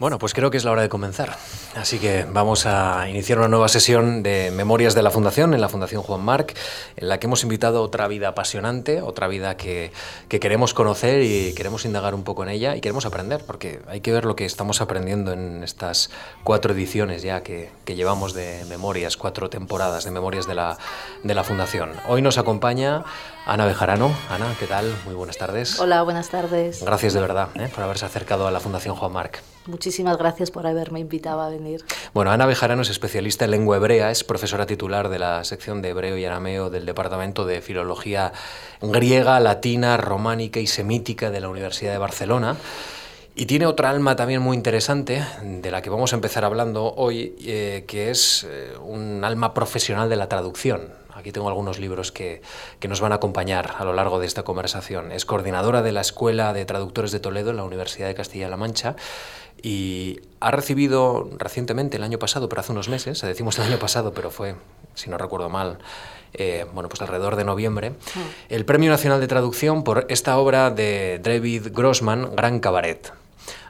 Bueno, pues creo que es la hora de comenzar. Así que vamos a iniciar una nueva sesión de Memorias de la Fundación, en la Fundación Juan Marc, en la que hemos invitado otra vida apasionante, otra vida que, queremos conocer y queremos indagar un poco en ella y queremos aprender, porque hay que ver lo que estamos aprendiendo en estas cuatro ediciones ya que, llevamos de Memorias, cuatro temporadas de Memorias de la, de la Fundación. Hoy nos acompaña Ana Bejarano. Ana, ¿qué tal? Muy buenas tardes. Hola, buenas tardes. Gracias de verdad ¿eh? por haberse acercado a la Fundación Juan Marc. Muchísimas gracias por haberme invitado a venir. Bueno, Ana Bejarano es especialista en lengua hebrea, es profesora titular de la sección de hebreo y arameo del Departamento de Filología griega, latina, románica y semítica de la Universidad de Barcelona. Y tiene otra alma también muy interesante, de la que vamos a empezar hablando hoy, eh, que es eh, un alma profesional de la traducción. Aquí tengo algunos libros que, que, nos van a acompañar a lo largo de esta conversación. Es coordinadora de la Escuela de Traductores de Toledo en la Universidad de Castilla-La Mancha y ha recibido recientemente, el año pasado, pero hace unos meses, decimos el año pasado, pero fue, si no recuerdo mal, eh, bueno, pues alrededor de noviembre, ah. el Premio Nacional de Traducción por esta obra de David Grossman, Gran Cabaret.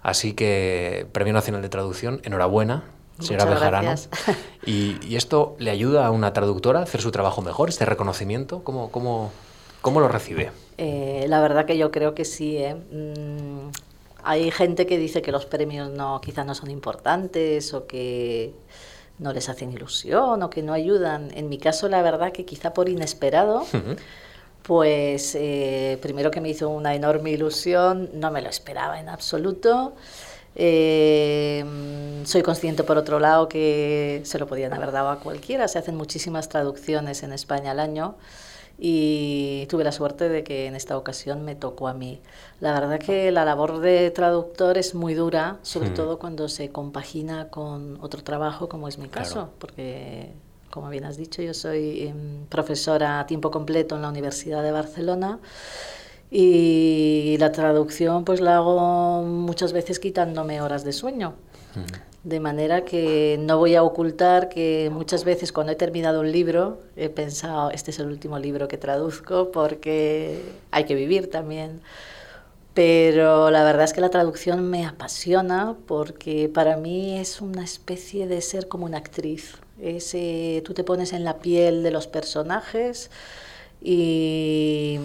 Así que, Premio Nacional de Traducción, enhorabuena, señora Bejarano. Y, y, esto le ayuda a una traductora a hacer su trabajo mejor, este reconocimiento? ¿Cómo, cómo, cómo lo recibe? Eh, la verdad que yo creo que sí. ¿eh? Mm, hay gente que dice que los premios no, quizás no son importantes o que no les hacen ilusión o que no ayudan. En mi caso, la verdad que quizá por inesperado, pues eh, primero que me hizo una enorme ilusión, no me lo esperaba en absoluto. Eh, soy consciente, por otro lado, que se lo podían haber dado a cualquiera. Se hacen muchísimas traducciones en España al año y tuve la suerte de que en esta ocasión me tocó a mí. La verdad que la labor de traductor es muy dura, sobre hmm. todo cuando se compagina con otro trabajo, como es mi caso, porque, como bien has dicho, yo soy em, profesora a tiempo completo en la Universidad de Barcelona. Y la traducción pues la hago muchas veces quitándome horas de sueño. Hmm. De manera que no voy a ocultar que muchas veces cuando he terminado un libro he pensado, este es el último libro que traduzco porque hay que vivir también. Pero la verdad es que la traducción me apasiona porque para mí es una especie de ser como una actriz. Es, tú te pones en la piel de los personajes y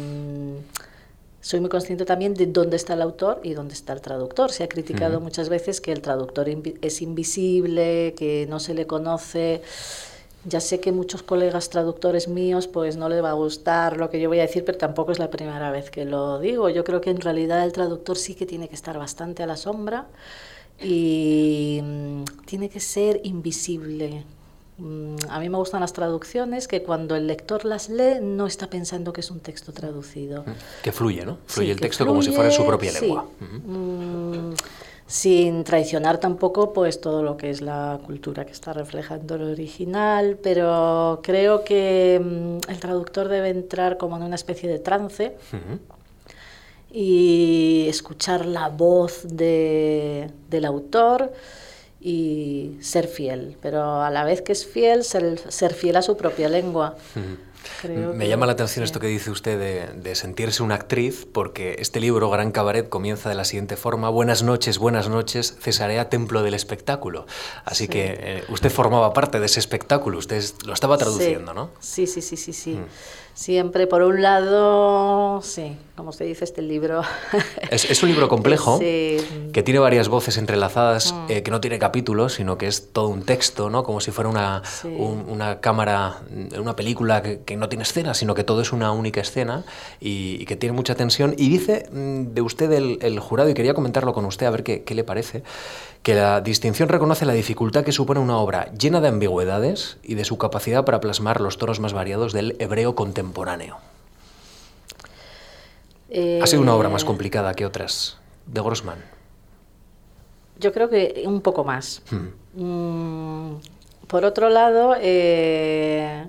soy muy consciente también de dónde está el autor y dónde está el traductor. Se ha criticado muchas veces que el traductor es invisible, que no se le conoce. Ya sé que muchos colegas traductores míos pues no les va a gustar lo que yo voy a decir, pero tampoco es la primera vez que lo digo. Yo creo que en realidad el traductor sí que tiene que estar bastante a la sombra y mm, tiene que ser invisible, a mí me gustan las traducciones que cuando el lector las lee no está pensando que es un texto traducido. Que fluye, ¿no? Fluye el texto como si fuera su propia lengua. Mm, sin traicionar tampoco pues todo lo que es la cultura que está reflejando el original, pero creo que mm, el traductor debe entrar como en una especie de trance. Y escuchar la voz de, del autor, y ser fiel, pero a la vez que es fiel, ser, ser fiel a su propia lengua. Me llama la atención esto que dice usted de, sentirse una actriz, porque este libro, Gran Cabaret, comienza de la siguiente forma. Buenas noches, buenas noches, Cesarea, templo del espectáculo. Así que eh, usted formaba parte de ese espectáculo, usted lo estaba traduciendo, ¿no? Sí, sí, sí, sí, sí. Mm. Siempre, por un lado, sí, como se dice este libro. Es, un libro complejo que tiene varias voces entrelazadas, mm. eh, que no tiene capítulos, sino que es todo un texto, ¿no? Como si fuera una, una cámara, una película que, no tiene escena, sino que todo es una única escena y, que tiene mucha tensión. Y dice mm, de usted el, jurado, y quería comentarlo con usted a ver qué, qué le parece, que la distinción reconoce la dificultad que supone una obra llena de ambigüedades y de su capacidad para plasmar los tonos más variados del hebreo contemporáneo. ¿Ha sido una obra más eh, complicada que otras de Grossman? Yo creo que un poco más. Hmm. Mm, por otro lado, eh,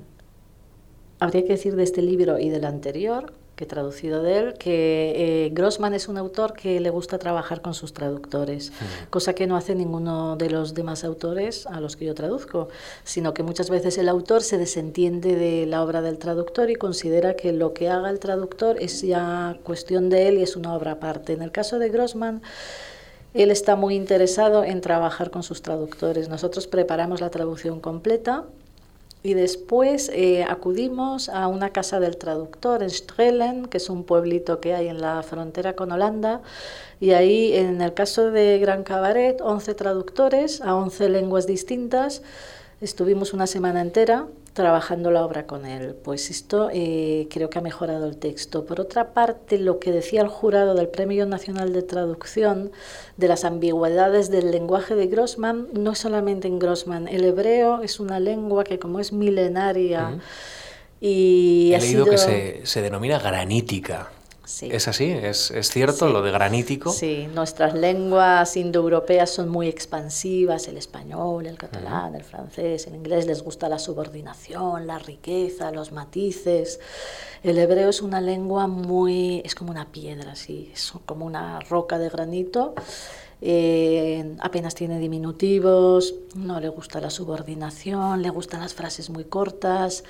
habría que decir de este libro y del anterior que he traducido de él, que eh, Grossman es un autor que le gusta trabajar con sus traductores, cosa que no hace ninguno de los demás autores a los que yo traduzco, sino que muchas veces el autor se desentiende de la obra del traductor y considera que lo que haga el traductor es ya cuestión de él y es una obra aparte. En el caso de Grossman, Él está muy interesado en trabajar con sus traductores. Nosotros preparamos la traducción completa y después eh, acudimos a una casa del traductor en Strelen, que es un pueblito que hay en la frontera con Holanda. Y ahí, en el caso de Gran Cabaret, 11 traductores a 11 lenguas distintas. Estuvimos una semana entera trabajando la obra con él. Pues esto eh, creo que ha mejorado el texto. Por otra parte, lo que decía el jurado del Premio Nacional de Traducción de las ambigüedades del lenguaje de Grossman, no es solamente en Grossman. El hebreo es una lengua que como es milenaria... Y He leído que se, se denomina granítica. ¿Es así? ¿Es, es cierto lo de granítico? Sí, nuestras lenguas indoeuropeas son muy expansivas, el español, el catalán, el francés, el inglés les gusta la subordinación, la riqueza, los matices. El hebreo es una lengua muy, es como una piedra, sí, es como una roca de granito. Eh, apenas tiene diminutivos, no le gusta la subordinación, le gustan las frases muy cortas,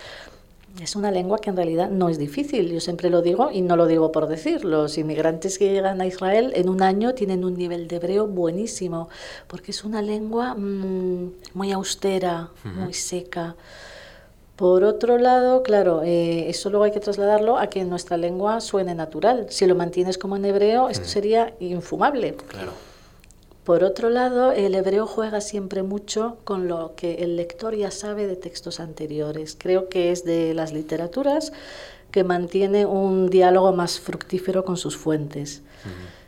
es una lengua que en realidad no es difícil, yo siempre lo digo y no lo digo por decir. Los inmigrantes que llegan a Israel en un año tienen un nivel de hebreo buenísimo, porque es una lengua mm, muy austera, muy seca. Por otro lado, claro, eh, eso luego hay que trasladarlo a que nuestra lengua suene natural. Si lo mantienes como en hebreo, esto sería infumable. Claro. Por otro lado, el hebreo juega siempre mucho con lo que el lector ya sabe de textos anteriores. Creo que es de las literaturas que mantiene un diálogo más fructífero con sus fuentes.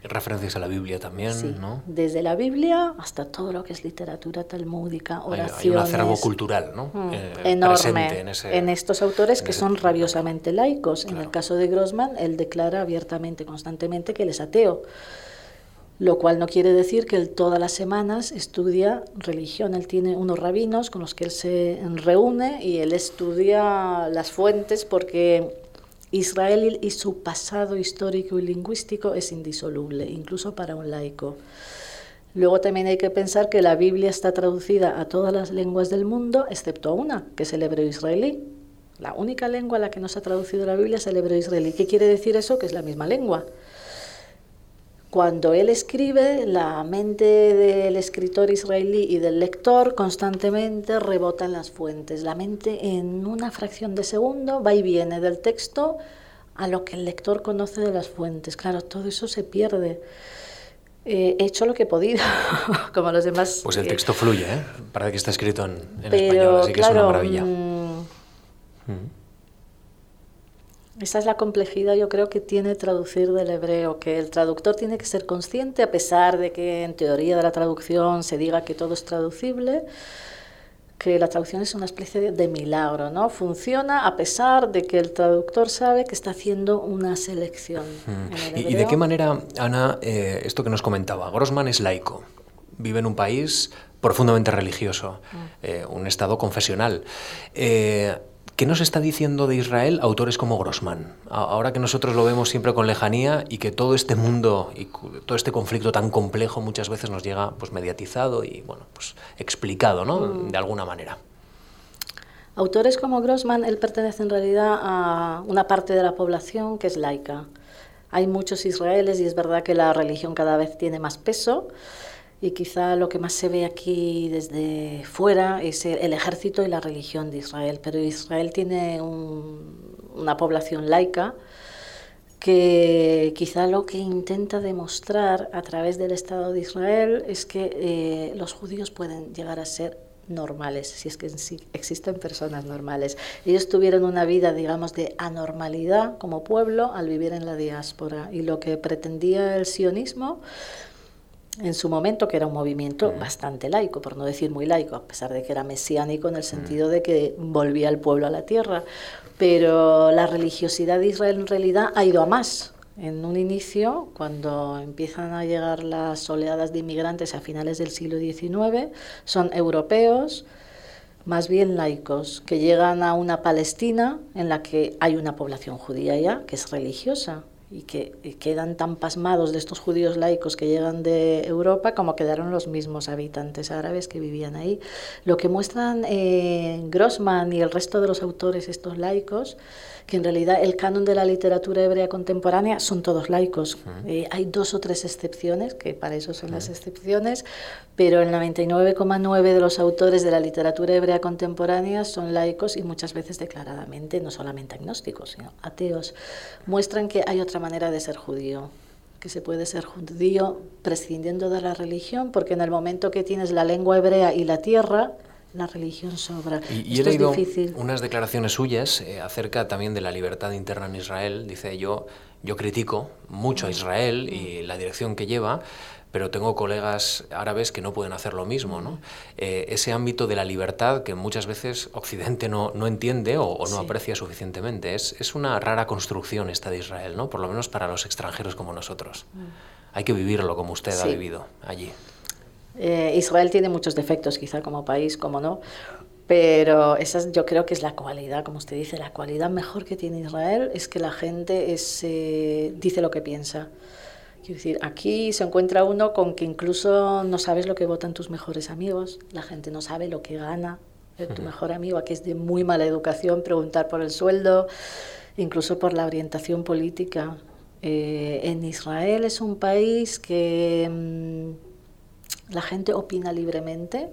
Referencias a la Biblia también, sí, ¿no? Desde la Biblia hasta todo lo que es literatura talmúdica, oraciones. Hay, un acervo cultural, ¿no? Mm, eh, enorme en, en, estos autores que son rabiosamente laicos. En el caso de Grossman, él declara abiertamente, constantemente, que él es ateo lo cual no quiere decir que él todas las semanas estudia religión. Él tiene unos rabinos con los que él se reúne y él estudia las fuentes porque Israel y su pasado histórico y lingüístico es indisoluble, incluso para un laico. Luego también hay que pensar que la Biblia está traducida a todas las lenguas del mundo, excepto una, que es el hebreo israelí. La única lengua a la que no se ha traducido la Biblia es el hebreo israelí. ¿Qué quiere decir eso? Que es la misma lengua. Cuando él escribe, la mente del escritor israelí y del lector constantemente rebota en las fuentes. La mente en una fracción de segundo va y viene del texto a lo que el lector conoce de las fuentes. Claro, todo eso se pierde. Eh, he hecho lo que he podido, como los demás. Pues el texto fluye, ¿eh? Parece que está escrito en, español, así que es una maravilla. Mm, mm. Esa es la complejidad, yo creo, que tiene traducir del hebreo, que el traductor tiene que ser consciente, a pesar de que en teoría de la traducción se diga que todo es traducible, que la traducción es una especie de milagro, ¿no? Funciona a pesar de que el traductor sabe que está haciendo una selección. Mm. ¿Y, de qué manera, Ana, eh, esto que nos comentaba, Grossman es laico, vive en un país profundamente religioso, mm. eh, un estado confesional. Eh, ¿Qué nos está diciendo de Israel autores como Grossman? Ahora que nosotros lo vemos siempre con lejanía y que todo este mundo y todo este conflicto tan complejo muchas veces nos llega pues mediatizado y bueno, pues explicado, ¿no? Mm. De alguna manera. Autores como Grossman, él pertenece en realidad a una parte de la población que es laica. Hay muchos israelíes y es verdad que la religión cada vez tiene más peso y quizá lo que más se ve aquí desde fuera es el ejército y la religión de Israel. Pero Israel tiene una población laica que quizá lo que intenta demostrar a través del Estado de Israel es que eh, los judíos pueden llegar a ser normales, si es que existen personas normales. Ellos tuvieron una vida, digamos, de anormalidad como pueblo al vivir en la diáspora y lo que pretendía el sionismo en su momento, que era un movimiento bastante laico, por no decir muy laico, a pesar de que era mesiánico en el sentido de que volvía el pueblo a la tierra. Pero la religiosidad de Israel en realidad ha ido a más. En un inicio, cuando empiezan a llegar las oleadas de inmigrantes a finales del siglo XIX, son europeos, más bien laicos, que llegan a una Palestina en la que hay una población judía ya, que es religiosa y que quedan tan pasmados de estos judíos laicos que llegan de Europa como quedaron los mismos habitantes árabes que vivían ahí. Lo que muestran eh, Grossman y el resto de los autores estos laicos que en realidad el canon de la literatura hebrea contemporánea son todos laicos. Eh, hay dos o tres excepciones, que para eso son las excepciones, pero el 99,9 de los autores de la literatura hebrea contemporánea son laicos y muchas veces declaradamente, no solamente agnósticos, sino ateos. Muestran que hay otra manera de ser judío que se puede ser judío prescindiendo de la religión, porque en el momento que tienes la lengua hebrea y la tierra, la religión sobra. Y, he leído unas declaraciones suyas eh, acerca también de la libertad interna en Israel. Dice, yo, yo critico mucho a Israel y la dirección que lleva, pero tengo colegas árabes que no pueden hacer lo mismo. ¿no? Eh, ese ámbito de la libertad que muchas veces Occidente no, no entiende o, no aprecia suficientemente. Es, es, una rara construcción esta de Israel, ¿no? por lo menos para los extranjeros como nosotros. Mm. Hay que vivirlo como usted ha vivido allí. Eh, Israel tiene muchos defectos, quizá como país, como no, pero esa yo creo que es la cualidad, como usted dice, la cualidad mejor que tiene Israel es que la gente es, eh, dice lo que piensa. Quiero decir, aquí se encuentra uno con que incluso no sabes lo que votan tus mejores amigos, la gente no sabe lo que gana tu mejor amigo, aquí es de muy mala educación preguntar por el sueldo, incluso por la orientación política. Eh, en Israel es un país que... Mm, la gente opina libremente.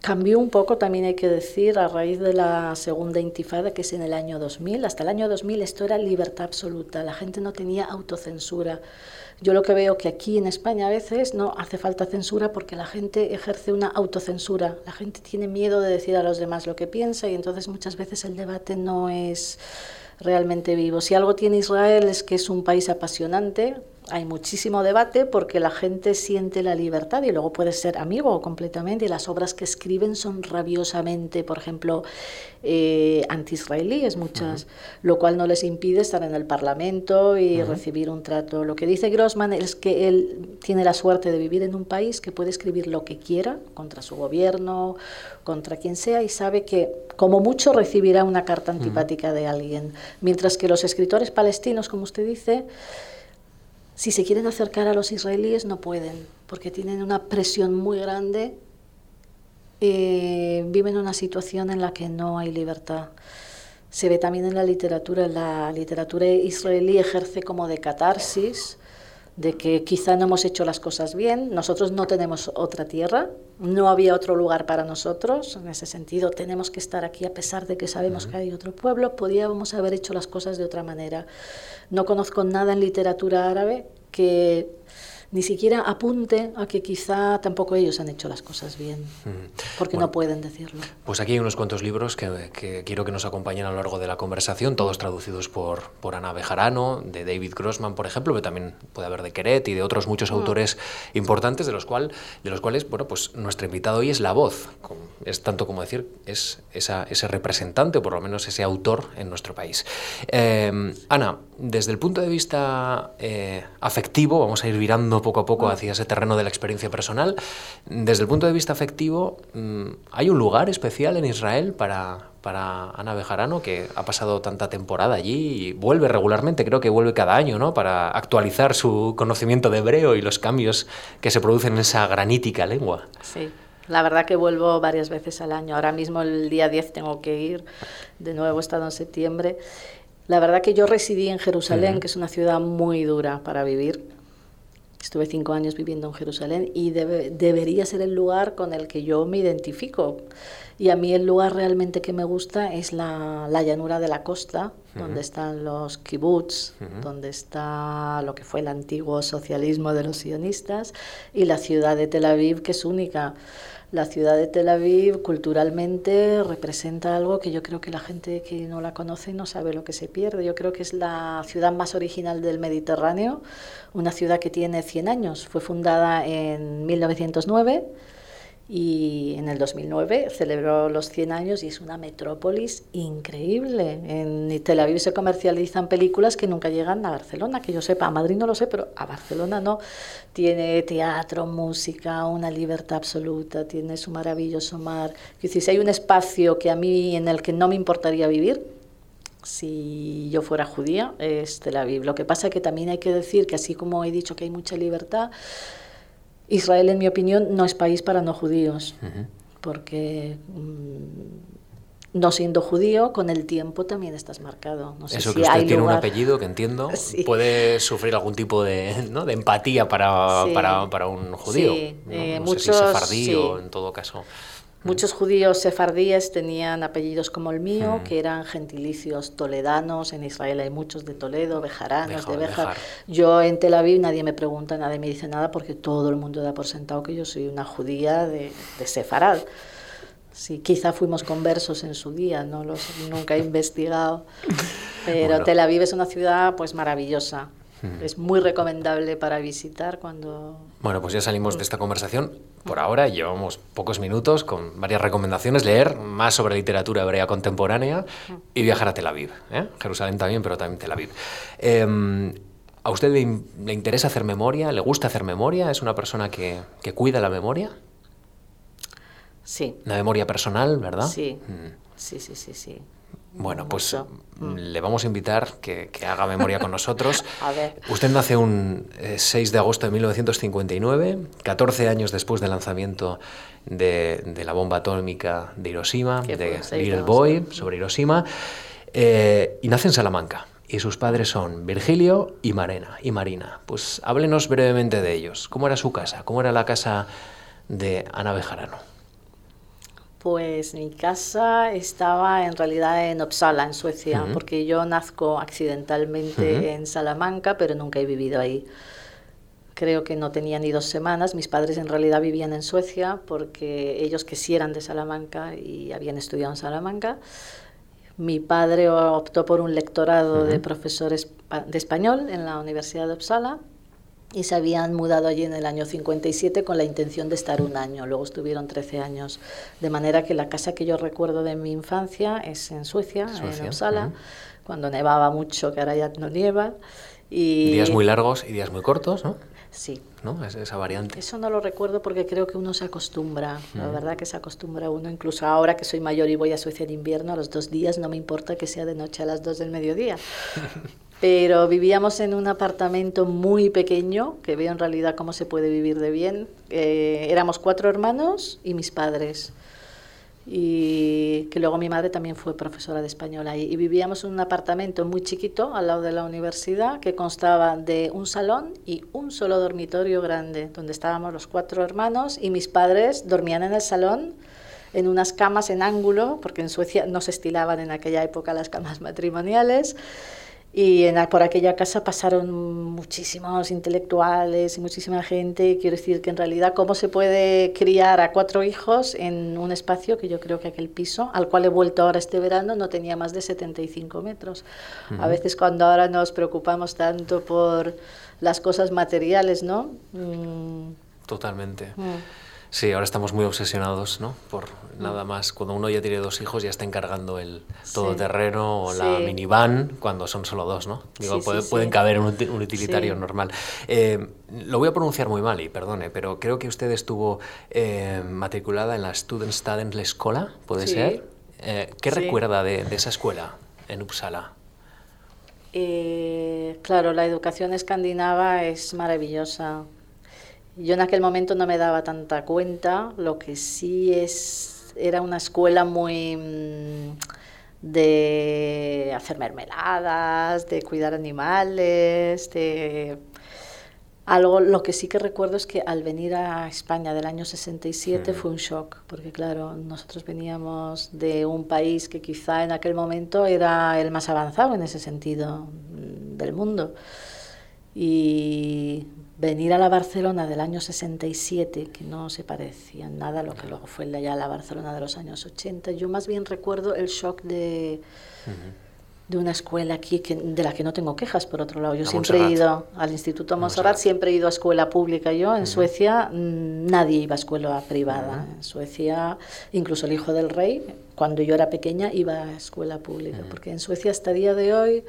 Cambió un poco, también hay que decir, a raíz de la segunda intifada, que es en el año 2000. Hasta el año 2000 esto era libertad absoluta, la gente no tenía autocensura. Yo lo que veo que aquí en España a veces no hace falta censura porque la gente ejerce una autocensura. La gente tiene miedo de decir a los demás lo que piensa y entonces muchas veces el debate no es realmente vivo. Si algo tiene Israel es que es un país apasionante, hay muchísimo debate porque la gente siente la libertad y luego puede ser amigo completamente. Y las obras que escriben son rabiosamente, por ejemplo, eh, anti-israelíes, muchas, lo cual no les impide estar en el Parlamento y recibir un trato. Lo que dice Grossman es que él tiene la suerte de vivir en un país que puede escribir lo que quiera contra su gobierno, contra quien sea, y sabe que como mucho recibirá una carta antipática de alguien. Mientras que los escritores palestinos, como usted dice, si se quieren acercar a los israelíes no pueden, porque tienen una presión muy grande, eh, viven una situación en la que no hay libertad. Se ve también en la literatura, la literatura israelí ejerce como de catarsis, de que quizá no hemos hecho las cosas bien, nosotros no tenemos otra tierra, no había otro lugar para nosotros, en ese sentido tenemos que estar aquí a pesar de que sabemos que hay otro pueblo, podíamos haber hecho las cosas de otra manera. No conozco nada en literatura árabe que ni siquiera apunte a que quizá tampoco ellos han hecho las cosas bien, porque no pueden decirlo. Pues aquí hay unos cuantos libros que, quiero que nos acompañen a lo largo de la conversación, todos traducidos por, por Ana Bejarano, de David Grossman, por ejemplo, pero también puede haber de Queret y de otros muchos mm. autores importantes, de los, cual, de los cuales, bueno, pues nuestro invitado hoy es la voz, es tanto como decir, es esa, ese representante, o por lo menos ese autor en nuestro país. Eh, Ana, desde el punto de vista eh, afectivo, vamos a ir virando poco a poco hacia ese terreno de la experiencia personal. Desde el punto de vista afectivo, mm, ¿hay un lugar especial en Israel para, para Ana Bejarano, que ha pasado tanta temporada allí y vuelve regularmente, creo que vuelve cada año, ¿no? Para actualizar su conocimiento de hebreo y los cambios que se producen en esa granítica lengua. Sí. La verdad que vuelvo varias veces al año. Ahora mismo el día 10 tengo que ir, de nuevo he estado en septiembre la verdad que yo residí en Jerusalén, que es una ciudad muy dura para vivir. Estuve cinco años viviendo en Jerusalén y debería ser el lugar con el que yo me identifico. Y a mí el lugar realmente que me gusta es la, llanura de la costa, donde están los kibbutz, donde está lo que fue el antiguo socialismo de los sionistas, y la ciudad de Tel Aviv, que es única. La ciudad de Tel Aviv culturalmente representa algo que yo creo que la gente que no la conoce no sabe lo que se pierde. Yo creo que es la ciudad más original del Mediterráneo, una ciudad que tiene 100 años. Fue fundada en 1909 y en el 2009 celebró los 100 años y es una metrópolis increíble. En Tel Aviv se comercializan películas que nunca llegan a Barcelona, que yo sepa, a Madrid no lo sé, pero a Barcelona no. Tiene teatro, música, una libertad absoluta, tiene su maravilloso mar. si hay un espacio que a mí en el que no me importaría vivir, si yo fuera judía, es Tel Aviv. Lo que pasa es que también hay que decir que así como he dicho que hay mucha libertad, Israel, en mi opinión, no es país para no judíos, porque mm, no siendo judío, con el tiempo también estás marcado. No sé Eso que usted tiene un apellido que entiendo, puede sufrir algún tipo de, de empatía para, para, para, un judío. Sí. Eh, muchos, sefardí o en todo caso. Muchos judíos sefardíes tenían apellidos como el mío, que eran gentilicios toledanos. En Israel hay muchos de Toledo, bejaranos, de Bejar. Yo en Tel Aviv nadie me pregunta, nadie me dice nada, porque todo el mundo da por sentado que yo soy una judía de, de Sefarad. Sí, quizá fuimos conversos en su día, no los, nunca he investigado. Pero Tel Aviv es una ciudad pues maravillosa. Es muy recomendable para visitar cuando... Bueno, pues ya salimos de esta conversación. Por ahora llevamos pocos minutos con varias recomendaciones. Leer más sobre literatura hebrea contemporánea y viajar a Tel Aviv. ¿eh? Jerusalén también, pero también Tel Aviv. Em, ¿A usted le, interesa hacer memoria? ¿Le gusta hacer memoria? ¿Es una persona que, que cuida la memoria? Sí. La memoria personal, ¿verdad? Sí. Mm. Sí, sí, sí, sí. Bueno, pues mm, le vamos a invitar que, que haga memoria con nosotros. Usted nace un 6 eh, de agosto de 1959, 14 años después del lanzamiento de, de la bomba atómica de Hiroshima, de Little Boy, sobre Hiroshima, eh, y nace en Salamanca. Y sus padres son Virgilio y Marina. Y Marina. Pues háblenos brevemente de ellos. ¿Cómo era su casa? ¿Cómo era la casa de Ana Bejarano? Pues mi casa estaba en realidad en Uppsala, en Suecia, porque yo nazco accidentalmente en Salamanca, pero nunca he vivido ahí. Creo que no tenía ni dos semanas. Mis padres en realidad vivían en Suecia porque ellos que sí eran de Salamanca y habían estudiado en Salamanca. Mi padre optó por un lectorado de profesores de español en la Universidad de Uppsala y se habían mudado allí en el año 57 con la intención de estar un año. Luego estuvieron 13 años. De manera que la casa que yo recuerdo de mi infancia es en Suecia, en Uppsala, cuando nevaba mucho, que ahora ya no nieva. Y... Días muy largos y días muy cortos, ¿no? Sí. ¿No? Es esa variante. Eso no lo recuerdo porque creo que uno se acostumbra. La verdad que se acostumbra uno. Incluso ahora que soy mayor y voy a Suecia en invierno, a los dos días no me importa que sea de noche a las dos del mediodía. pero vivíamos en un apartamento muy pequeño, que veo en realidad cómo se puede vivir de bien. Eh, éramos cuatro hermanos y mis padres. Y que luego mi madre también fue profesora de español ahí. Y vivíamos en un apartamento muy chiquito al lado de la universidad que constaba de un salón y un solo dormitorio grande, donde estábamos los cuatro hermanos y mis padres dormían en el salón en unas camas en ángulo, porque en Suecia no se estilaban en aquella época las camas matrimoniales. Y en, por aquella casa pasaron muchísimos intelectuales y muchísima gente. Quiero decir que en realidad cómo se puede criar a cuatro hijos en un espacio que yo creo que aquel piso, al cual he vuelto ahora este verano, no tenía más de 75 metros. A veces cuando ahora nos preocupamos tanto por las cosas materiales, ¿no? Mm. Totalmente. Mm. Sí, ahora estamos muy obsesionados, ¿no? Por nada más, cuando uno ya tiene dos hijos ya está encargando el todoterreno o la minivan, cuando son solo dos, ¿no? Digo, pueden caber en un, utilitario normal. Eh, lo voy a pronunciar muy mal y perdone, pero creo que usted estuvo eh, matriculada en la Studentstaden Escola, ¿puede ser? Eh, ¿Qué recuerda de, de, esa escuela en Uppsala? claro, la educación escandinava es maravillosa yo en aquel momento no me daba tanta cuenta, lo que sí es, era una escuela muy mm, de hacer mermeladas, de cuidar animales, de algo, lo que sí que recuerdo es que al venir a España del año 67 fue un shock, porque claro, nosotros veníamos de un país que quizá en aquel momento era el más avanzado en ese sentido mm, del mundo. Y venir a la Barcelona del año 67, que no se parecía en nada a lo que luego fue ya la Barcelona de los años 80, yo más bien recuerdo el shock de, de una escuela aquí que, de la que no tengo quejas, por otro lado. Yo siempre he ido al Instituto Montserrat, siempre he ido a escuela pública. Yo en Suecia mm, nadie iba a escuela privada. En Suecia, incluso el hijo del rey, cuando yo era pequeña, iba a escuela pública, porque en Suecia hasta el día de hoy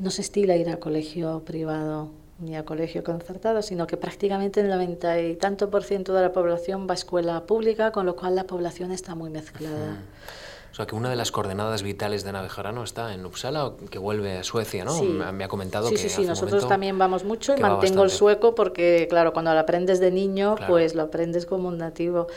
no se estila ir a colegio privado ni a colegio concertado, sino que prácticamente el 90 y tanto por ciento de la población va a escuela pública, con lo cual la población está muy mezclada. sea, que una de las coordenadas vitales de Navejarano está en Uppsala, que vuelve a Suecia, ¿no? Me ha comentado sí, que. Sí, sí, nosotros también vamos mucho y mantengo el sueco porque, claro, cuando lo aprendes de niño, pues lo aprendes como un nativo.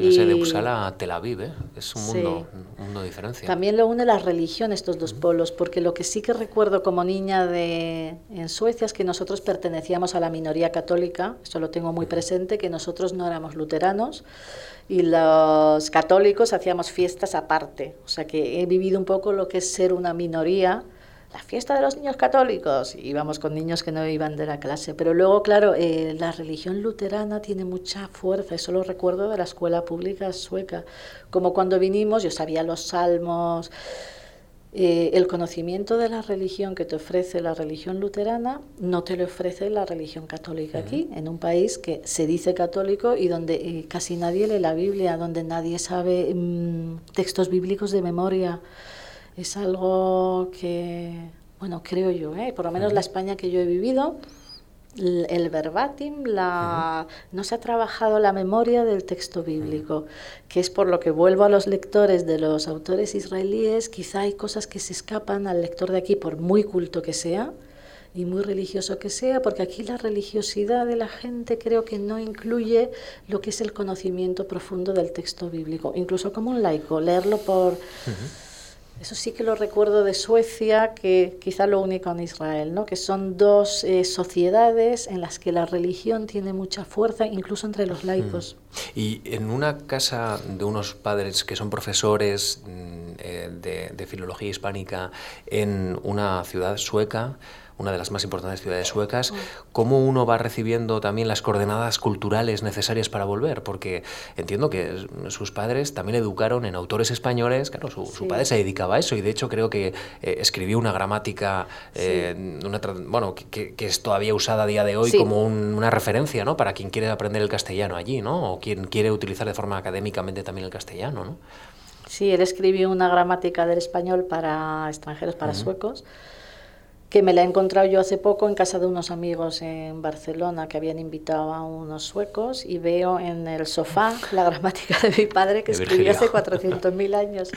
Fíjese, de Uppsala a Tel Aviv, ¿eh? es un mundo, un mundo diferente. También lo une la religión, estos dos polos, porque lo que sí que recuerdo como niña de, en Suecia es que nosotros pertenecíamos a la minoría católica, esto lo tengo muy presente, que nosotros no éramos luteranos y los católicos hacíamos fiestas aparte, o sea que he vivido un poco lo que es ser una minoría la fiesta de los niños católicos, íbamos con niños que no iban de la clase. Pero luego, claro, eh, la religión luterana tiene mucha fuerza, eso lo recuerdo de la escuela pública sueca. Como cuando vinimos, yo sabía los salmos. Eh, el conocimiento de la religión que te ofrece la religión luterana no te lo ofrece la religión católica aquí, en un país que se dice católico y donde eh, casi nadie lee la Biblia, donde nadie sabe mm, textos bíblicos de memoria es algo que, bueno, creo yo, ¿eh? por lo menos la España que yo he vivido, el verbatim, la, no se ha trabajado la memoria del texto bíblico, que es por lo que vuelvo a los lectores de los autores israelíes, quizá hay cosas que se escapan al lector de aquí, por muy culto que sea y muy religioso que sea, porque aquí la religiosidad de la gente creo que no incluye lo que es el conocimiento profundo del texto bíblico, incluso como un laico, leerlo por... Eso sí que lo recuerdo de Suecia, que quizá lo único en Israel, ¿no? que son dos eh, sociedades en las que la religión tiene mucha fuerza, incluso entre los laicos. Y en una casa de unos padres que son profesores mm, eh, de filología hispánica en una ciudad sueca, una de las más importantes ciudades suecas, cómo uno va recibiendo también las coordenadas culturales necesarias para volver, porque entiendo que sus padres también educaron en autores españoles, claro, su, padre se dedicaba a eso y de hecho creo que eh, escribió una gramática, eh, bueno, que, es todavía usada a día de hoy como una referencia, ¿no? Para quien quiere aprender el castellano allí, ¿no? O quien quiere utilizar de forma académicamente también el castellano, ¿no? Sí, él escribió una gramática del español para extranjeros, para suecos que me la he encontrado yo hace poco en casa de unos amigos en Barcelona que habían invitado a unos suecos y veo en el sofá la gramática de mi padre que escribió hace 400.000 años.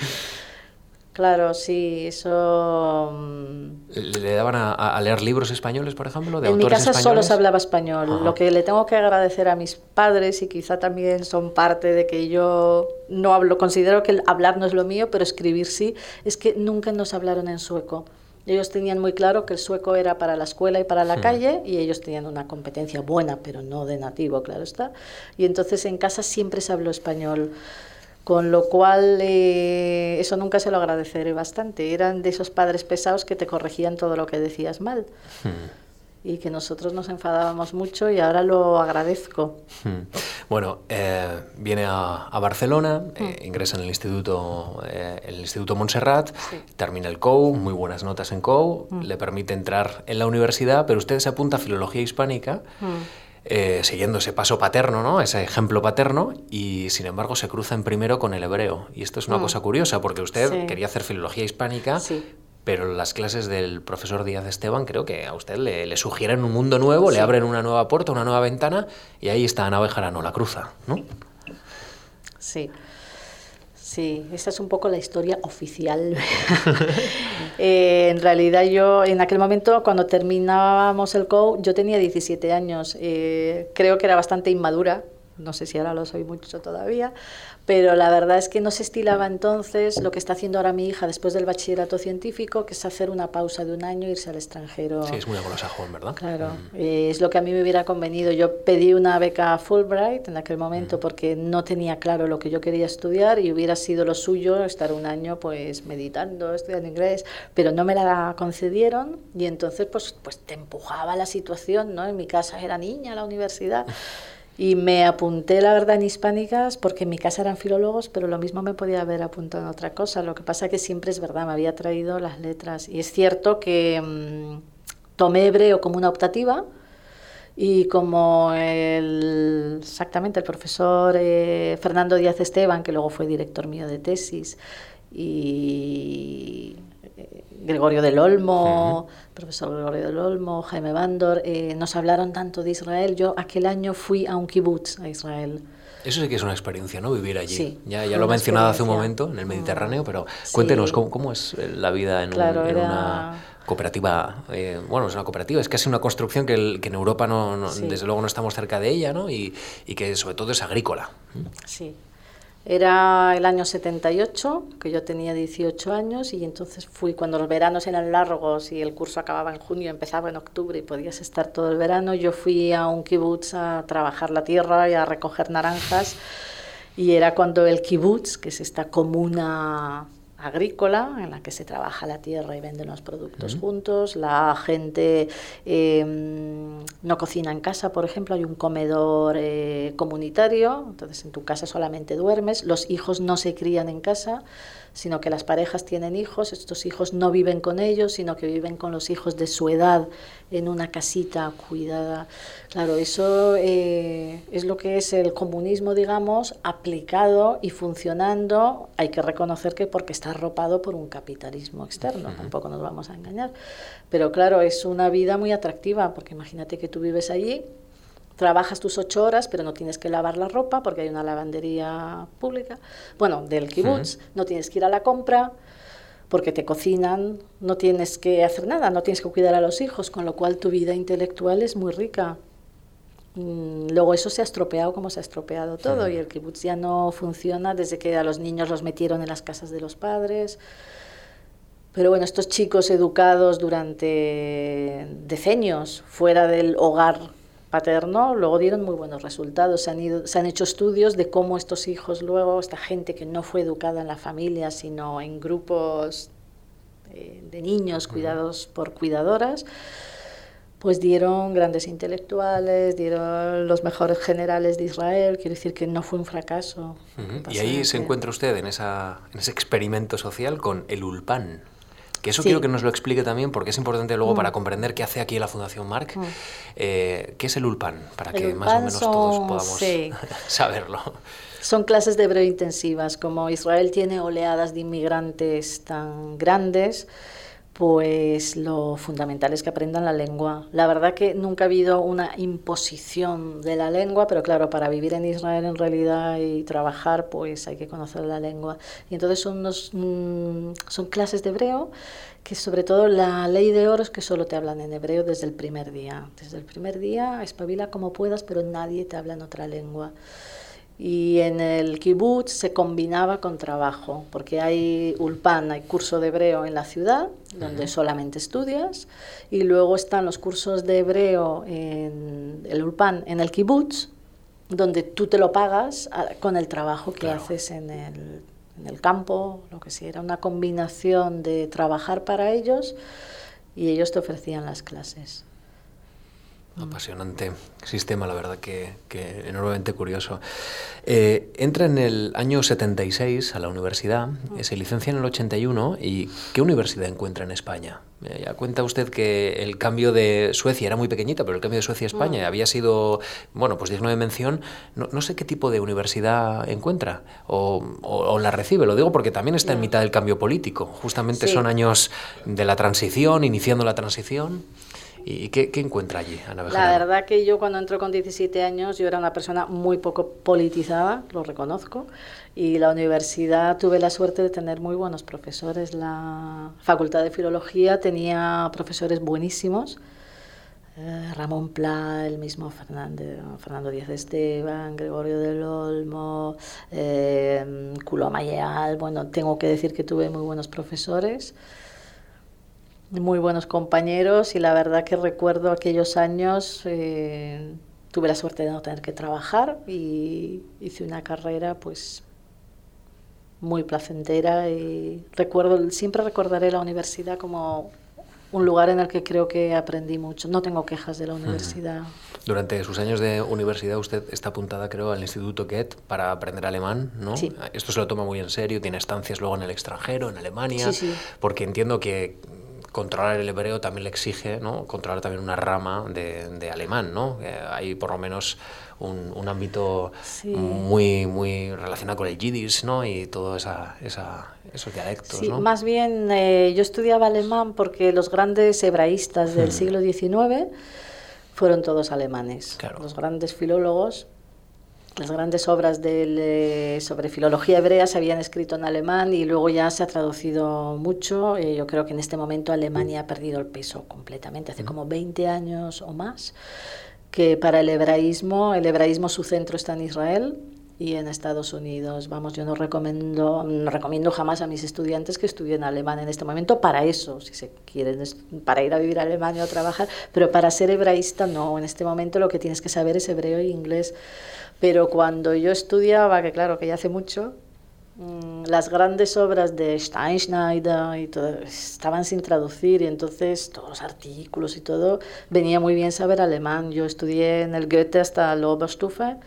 Claro, sí, eso... Mm, ¿Le daban a, leer libros españoles, por ejemplo? De en mi casa solo se hablaba español. Lo que le tengo que agradecer a mis padres, y quizá también son parte de que yo no hablo, considero que hablar no es lo mío, pero escribir sí, es que nunca nos hablaron en sueco. Ellos tenían muy claro que el sueco era para la escuela y para la hmm. calle y ellos tenían una competencia buena, pero no de nativo, claro está. Y entonces en casa siempre se habló español, con lo cual eh, eso nunca se lo agradeceré bastante. Eran de esos padres pesados que te corregían todo lo que decías mal. Hmm y que nosotros nos enfadábamos mucho y ahora lo agradezco. Hmm. Bueno, eh, viene a, Barcelona, eh, hmm. ingresa en el Instituto, eh, el Instituto Montserrat, termina el COU, muy buenas notas en COU, hmm. le permite entrar en la universidad, pero usted se apunta a Filología Hispánica. siguiendo ese paso paterno, ¿no? ese ejemplo paterno, y sin embargo se cruza en primero con el hebreo. Y esto es una cosa curiosa, porque usted quería hacer filología hispánica, pero las clases del profesor Díaz Esteban creo que a usted le, sugieren un mundo nuevo, le abren una nueva puerta, una nueva ventana, y ahí está Ana Bejarano, la cruza, ¿no? Sí. Sí, esa es un poco la historia oficial. Eh, en realidad yo, en aquel momento, cuando terminábamos el COU, yo tenía 17 años. Eh, creo que era bastante inmadura, no sé si ahora lo soy mucho todavía, pero la verdad es que no se estilaba entonces lo que está haciendo ahora mi hija después del bachillerato científico, que es hacer una pausa de un año e irse al extranjero. Sí, es muy anglosajón, ¿verdad? Claro, mm. eh, es lo que a mí me hubiera convenido. Yo pedí una beca Fulbright en aquel momento mm. porque no tenía claro lo que yo quería estudiar y hubiera sido lo suyo estar un año pues meditando, estudiando inglés, pero no me la concedieron y entonces pues, pues te empujaba la situación, ¿no? En mi casa era niña la universidad. Y me apunté, la verdad, en hispánicas porque en mi casa eran filólogos, pero lo mismo me podía haber apuntado en otra cosa. Lo que pasa que siempre es verdad, me había traído las letras. Y es cierto que mm, tomé hebreo como una optativa y como el, exactamente el profesor eh, Fernando Díaz Esteban, que luego fue director mío de tesis, y Gregorio del Olmo, profesor Gregorio del Olmo, Jaime Bandor, eh, nos hablaron tanto de Israel. Yo aquel año fui a un kibutz a Israel. Eso sí que es una experiencia, ¿no? Vivir allí. Sí, ya ya lo he mencionado hace un momento en el Mediterráneo, pero Sí. cuéntenos, ¿cómo, cómo es la vida en, un- Claro, en era- una cooperativa? eh, bueno, es una cooperativa, es casi una construcción que, el- que en Europa, no, no- Sí. desde luego, no estamos cerca de ella, ¿no? Y, y que sobre todo es agrícola. Sí. Era el año 78, que yo tenía 18 años, y entonces fui cuando los veranos eran largos y el curso acababa en junio, empezaba en octubre y podías estar todo el verano. Yo fui a un kibutz a trabajar la tierra y a recoger naranjas, y era cuando el kibutz, que es esta comuna agrícola en la que se trabaja la tierra y venden los productos juntos. La gente eh, no cocina en casa, por ejemplo, hay un comedor eh, comunitario, entonces en tu casa solamente duermes. Los hijos no se crían en casa, sino que las parejas tienen hijos. Estos hijos no viven con ellos, sino que viven con los hijos de su edad en una casita cuidada. Claro, eso eh, es lo que es el comunismo, digamos, aplicado y funcionando. Hay que reconocer que porque está arropado por un capitalismo externo, tampoco nos vamos a engañar. Pero claro, es una vida muy atractiva, porque imagínate que tú vives allí, trabajas tus ocho horas, pero no tienes que lavar la ropa porque hay una lavandería pública, bueno, del kibutz, no tienes que ir a la compra porque te cocinan, no tienes que hacer nada, no tienes que cuidar a los hijos, con lo cual tu vida intelectual es muy rica. Mm, Luego eso se ha estropeado como se ha estropeado todo y el kibutz ya no funciona desde que a los niños los metieron en las casas de los padres. Pero bueno, estos chicos educados durante decenios fuera del hogar paterno, luego dieron muy buenos resultados. Se han, ido, se han hecho estudios de cómo estos hijos luego, esta gente que no fue educada en la familia, sino en grupos eh, de niños cuidados por cuidadoras, pues dieron grandes intelectuales, dieron los mejores generales de Israel, quiero decir que no fue un fracaso. Y ahí se encuentra usted en, esa, en ese experimento social con el Ulpan. Que eso Sí. quiero que nos lo explique también porque es importante luego para comprender qué hace aquí la Fundación Marc. Mm. Eh, ¿Qué es el Ulpan? Para El que más o menos todos podamos sí. saberlo. Son clases de hebreo intensivas. Como Israel tiene oleadas de inmigrantes tan grandes, pues lo fundamental es que aprendan la lengua. La verdad que nunca ha habido una imposición de la lengua, pero claro, para vivir en Israel en realidad y trabajar, pues hay que conocer la lengua. Y entonces son, unos, mm, son clases de hebreo que sobre todo la ley de oro es que solo te hablan en hebreo desde el primer día. Desde el primer día espabila como puedas, pero nadie te habla en otra lengua. Y en el kibutz se combinaba con trabajo, porque hay ulpan, hay curso de hebreo en la ciudad, donde solamente estudias, y luego están los cursos de hebreo en el ulpan, en el kibutz, donde tú te lo pagas a- con el trabajo que Claro. haces en el, en el campo, lo que sea. Era una combinación de trabajar para ellos y ellos te ofrecían las clases. Apasionante sistema, la verdad que, que enormemente curioso. Eh, entra en el año 76 a la universidad, eh, se licencia en el 81 y ¿qué universidad encuentra en España? Eh, ya cuenta usted que el cambio de Suecia era muy pequeñita, pero el cambio de Suecia a España había sido, bueno, pues digno de mención. No, no sé qué tipo de universidad encuentra o, o- o la recibe, lo digo porque también está en mitad del cambio político. Justamente Sí. son años de la transición, iniciando la transición. ¿Y qué, qué encuentra allí, Ana La Bejarano? verdad que yo cuando entró con 17 años yo era una persona muy poco politizada, lo reconozco, y la universidad tuve la suerte de tener muy buenos profesores. La Facultad de Filología tenía profesores buenísimos. eh, Ramón Pla, el mismo Fernández, Fernando Díaz Esteban, Gregorio del Olmo, eh, Culo Mayal. Bueno, tengo que decir que tuve muy buenos profesores muy buenos compañeros y la verdad que recuerdo aquellos años, eh, tuve la suerte de no tener que trabajar y hice una carrera pues muy placentera y recuerdo, siempre recordaré la universidad como un lugar en el que creo que aprendí mucho. No tengo quejas de la universidad. Durante sus años de universidad usted está apuntada, creo, al Instituto Goethe para aprender alemán, ¿no? Sí. Esto se lo toma muy en serio, tiene estancias luego en el extranjero, en Alemania, Sí, sí. porque entiendo que controlar el hebreo también le exige, ¿no? Controlar también una rama de, de alemán, ¿no? Eh, hay por lo menos un, un ámbito Sí. muy, muy relacionado con el yiddish, ¿no? Y todos esa, esa, esos dialectos, Sí, ¿no? más bien eh, yo estudiaba alemán porque los grandes hebraístas del siglo XIX fueron todos alemanes. Claro. Los grandes filólogos las grandes obras de, sobre filología hebrea se habían escrito en alemán y luego ya se ha traducido mucho. Eh, yo creo que en este momento Alemania ha perdido el peso completamente, hace como 20 años o más, que para el hebraísmo, el hebraísmo su centro está en Israel y en Estados Unidos. Vamos, yo no recomiendo, no recomiendo jamás a mis estudiantes que estudien alemán en este momento para eso, si se quieren, para ir a vivir a Alemania o trabajar, pero para ser hebraísta no, en este momento lo que tienes que saber es hebreo e inglés. Pero cuando yo estudiaba, que claro, que ya hace mucho, mm, las grandes obras de Steinschneider y todo, estaban sin traducir y entonces todos los artículos y todo venía muy bien saber alemán. Yo estudié en el Goethe hasta la Oberstufe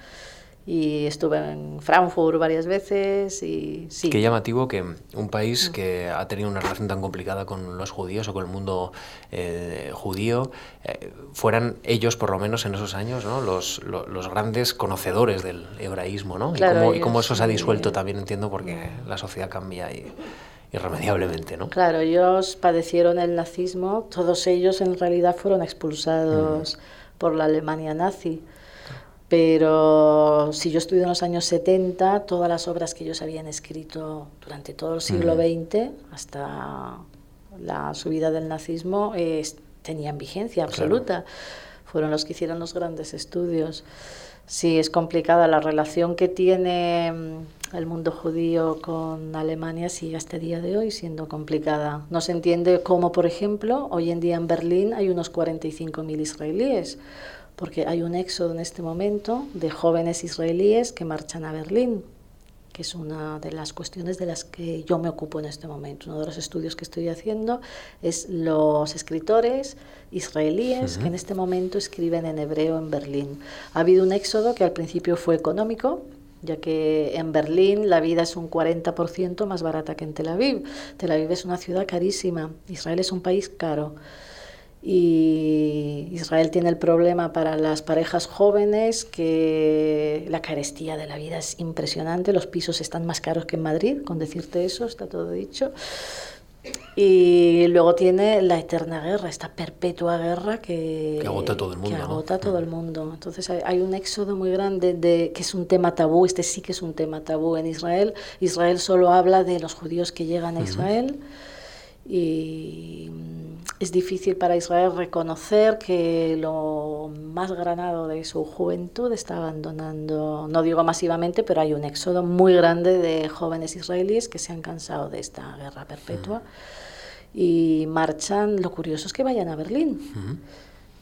y estuve en Frankfurt varias veces y sí. Qué llamativo que un país mm. que ha tenido una relación tan complicada con los judíos o con el mundo eh, judío eh, fueran ellos, por lo menos en esos años, ¿no? los, los, grandes conocedores del hebraísmo, ¿no? y, cómo, y, cómo, eso se ha disuelto también, entiendo, porque la sociedad cambia y irremediablemente, ¿no? Claro, ellos padecieron el nazismo, todos ellos en realidad fueron expulsados mm. por la Alemania nazi. Pero si yo estudié en los años 70, todas las obras que ellos habían escrito durante todo el siglo XX, hasta la subida del nazismo, tenían vigencia absoluta. Fueron los que hicieron los grandes estudios. Sí, es complicada la relación que tiene mm, el mundo judío con Alemania sigue hasta el día de hoy siendo complicada. No se entiende cómo, por ejemplo, hoy en día en Berlín hay unos 45.000 israelíes porque hay un éxodo en este momento de jóvenes israelíes que marchan a Berlín, que es una de las cuestiones de las que yo me ocupo en este momento. Uno de los estudios que estoy haciendo es los escritores israelíes que en este momento escriben en hebreo en Berlín. Ha habido un éxodo que al principio fue económico, ya que en Berlín la vida es un 40% más barata que en Tel Aviv. Tel Aviv es una ciudad carísima, Israel es un país caro y Israel tiene el problema para las parejas jóvenes que la carestía de la vida es impresionante, los pisos están más caros que en Madrid, con decirte eso, está todo dicho. Y luego tiene la eterna guerra, esta perpetua guerra que, agota todo el mundo. Que agota todo el mundo. Entonces hay, un éxodo muy grande de que es un tema tabú, este sí que es un tema tabú en Israel. Israel solo habla de los judíos que llegan a Israel y es difícil para Israel reconocer que lo más granado de su juventud está abandonando, no digo masivamente, pero hay un éxodo muy grande de jóvenes israelíes que se han cansado de esta guerra perpetua y marchan, lo curioso es que vayan a Berlín.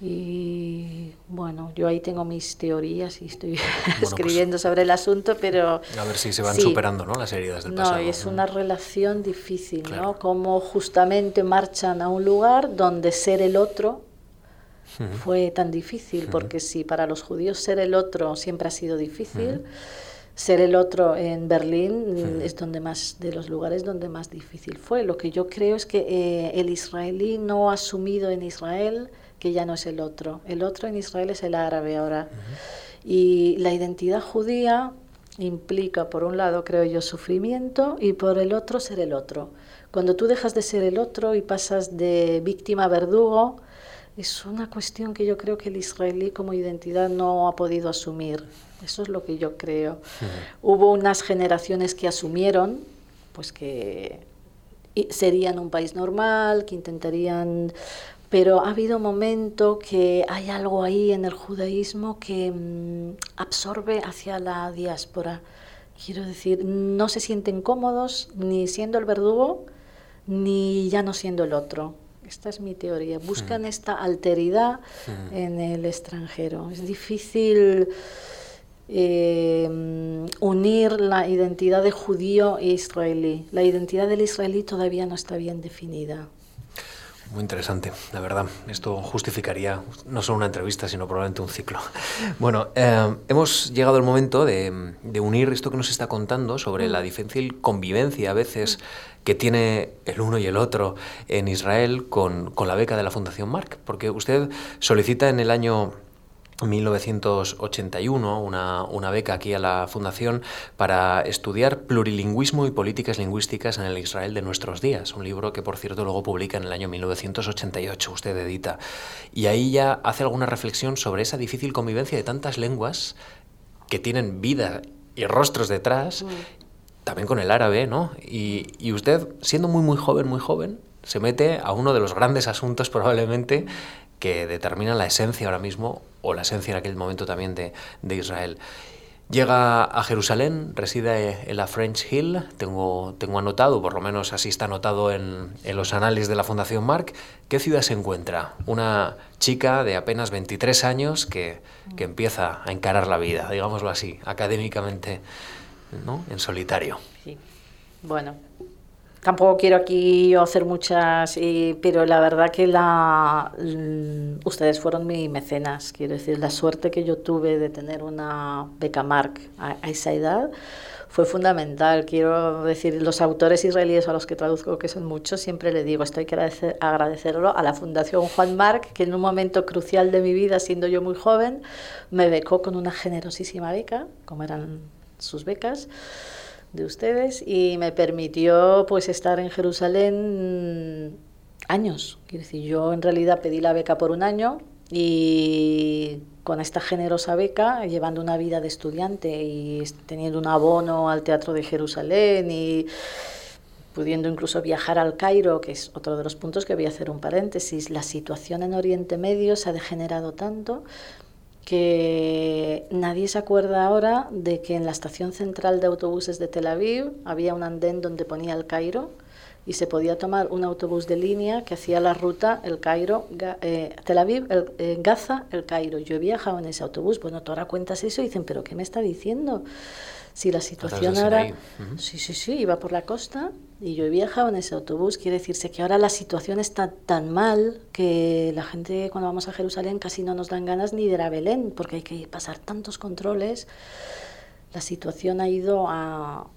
Y bueno, yo ahí tengo mis teorías y estoy pues escribiendo sobre el asunto, pero... A ver si se van superando ¿no? las heridas del pasado. No, es una relación difícil, ¿no? Como justamente marchan a un lugar donde ser el otro fue tan difícil, porque si para los judíos ser el otro siempre ha sido difícil, ser el otro en Berlín es donde más de los lugares donde más difícil fue. Lo que yo creo es que eh, el israelí no ha asumido en Israel que ya no es el otro. El otro en Israel es el árabe ahora. Y la identidad judía implica, por un lado, creo yo, sufrimiento y por el otro, ser el otro. Cuando tú dejas de ser el otro y pasas de víctima a verdugo, es una cuestión que yo creo que el israelí como identidad no ha podido asumir. Eso es lo que yo creo. Hubo unas generaciones que asumieron, pues que serían un país normal, que intentarían pero ha habido momento que hay algo ahí en el judaísmo que mm, absorbe hacia la diáspora. Quiero decir, no se sienten cómodos ni siendo el verdugo, ni ya no siendo el otro. Esta es mi teoría. Buscan hmm. esta alteridad hmm. en el extranjero. Es difícil eh, unir la identidad de judío e israelí. La identidad del israelí todavía no está bien definida. Muy interesante, la verdad. Esto justificaría no solo una entrevista, sino probablemente un ciclo. Bueno, eh, hemos llegado al momento de, unir esto que nos está contando sobre la difícil convivencia a veces que tiene el uno y el otro en Israel con, con la beca de la Fundación Marc, porque usted solicita en el año 1981 una, una, beca aquí a la Fundación para estudiar plurilingüismo y políticas lingüísticas en el Israel de nuestros días, un libro que por cierto luego publica en el año 1988, usted edita, y ahí ya hace alguna reflexión sobre esa difícil convivencia de tantas lenguas que tienen vida y rostros detrás, mm. también con el árabe, ¿no? Y, y, usted, siendo muy, muy joven, muy joven, se mete a uno de los grandes asuntos probablemente que determinan la esencia ahora mismo, o la esencia en aquel momento también de, de Israel. Llega a Jerusalén, reside en la French Hill, tengo, tengo anotado, por lo menos así está anotado en, en, los anales de la Fundación Marc, ¿qué ciudad se encuentra? Una chica de apenas 23 años que, que empieza a encarar la vida, digámoslo así, académicamente, ¿no? en solitario. Sí. Bueno, Tampoco quiero aquí hacer muchas, pero la verdad que la, ustedes fueron mi mecenas. Quiero decir, la suerte que yo tuve de tener una beca Marc a, esa edad fue fundamental. Quiero decir, los autores israelíes a los que traduzco, que son muchos, siempre le digo, estoy que agradecer, agradecerlo a la Fundación Juan Marc, que en un momento crucial de mi vida, siendo yo muy joven, me becó con una generosísima beca, como eran sus becas de ustedes y me permitió pues estar en Jerusalén años. Quiero decir, yo en realidad pedí la beca por un año y con esta generosa beca, llevando una vida de estudiante y teniendo un abono al Teatro de Jerusalén y pudiendo incluso viajar al Cairo, que es otro de los puntos que voy a hacer un paréntesis, la situación en Oriente Medio se ha degenerado tanto que nadie se acuerda ahora de que en la estación central de autobuses de Tel Aviv había un andén donde ponía el Cairo y se podía tomar un autobús de línea que hacía la ruta el Cairo, eh, Tel Aviv, el, eh, Gaza, el Cairo. Yo he viajado en ese autobús. Bueno, tú ahora cuentas eso y dicen, ¿pero qué me está diciendo? Si la situación ahora... Sí, sí, sí, iba por la costa y yo he viajado en ese autobús. Quiere decirse que ahora la situación está tan mal que la gente cuando vamos a Jerusalén casi no nos dan ganas ni de ir a Belén porque hay que pasar tantos controles. La situación ha ido a,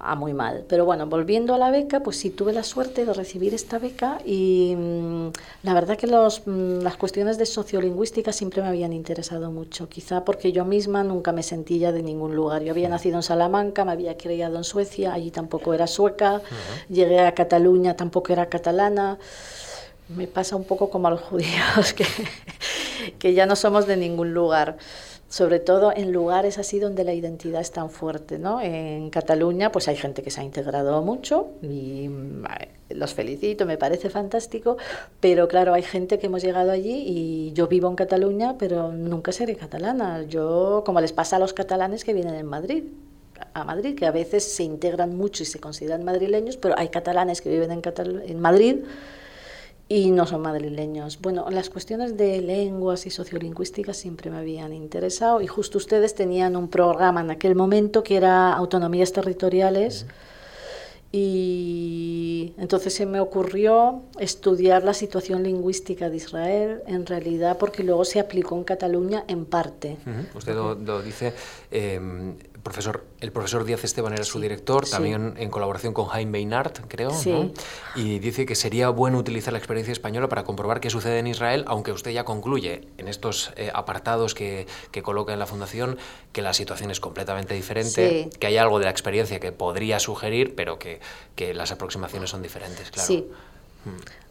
a muy mal. Pero bueno, volviendo a la beca, pues sí tuve la suerte de recibir esta beca y mm, la verdad que los, mm, las cuestiones de sociolingüística siempre me habían interesado mucho, quizá porque yo misma nunca me sentía de ningún lugar. Yo había nacido en Salamanca, me había criado en Suecia, allí tampoco era sueca, llegué a Cataluña, tampoco era catalana. Me pasa un poco como a los judíos, que, que ya no somos de ningún lugar sobre todo en lugares así donde la identidad es tan fuerte, ¿no? En Cataluña pues hay gente que se ha integrado mucho y los felicito, me parece fantástico, pero claro, hay gente que hemos llegado allí y yo vivo en Cataluña, pero nunca seré catalana. Yo, como les pasa a los catalanes que vienen en Madrid, a Madrid, que a veces se integran mucho y se consideran madrileños, pero hay catalanes que viven en, en Madrid y no son madrileños. Bueno, las cuestiones de lenguas y sociolingüísticas siempre me habían interesado y justo ustedes tenían un programa en aquel momento que era autonomías territoriales. Y entonces se me ocurrió estudiar la situación lingüística de Israel, en realidad porque luego se aplicó en Cataluña en parte. Usted lo, dice, em, profesor, el profesor Díaz Esteban era su director, también en colaboración con Jaime Beinart, creo, ¿no? y dice que sería bueno utilizar la experiencia española para comprobar qué sucede en Israel, aunque usted ya concluye en estos eh, apartados que, que, coloca en la Fundación que la situación es completamente diferente, que hay algo de la experiencia que podría sugerir, pero que, que las aproximaciones son diferentes, claro. Sí.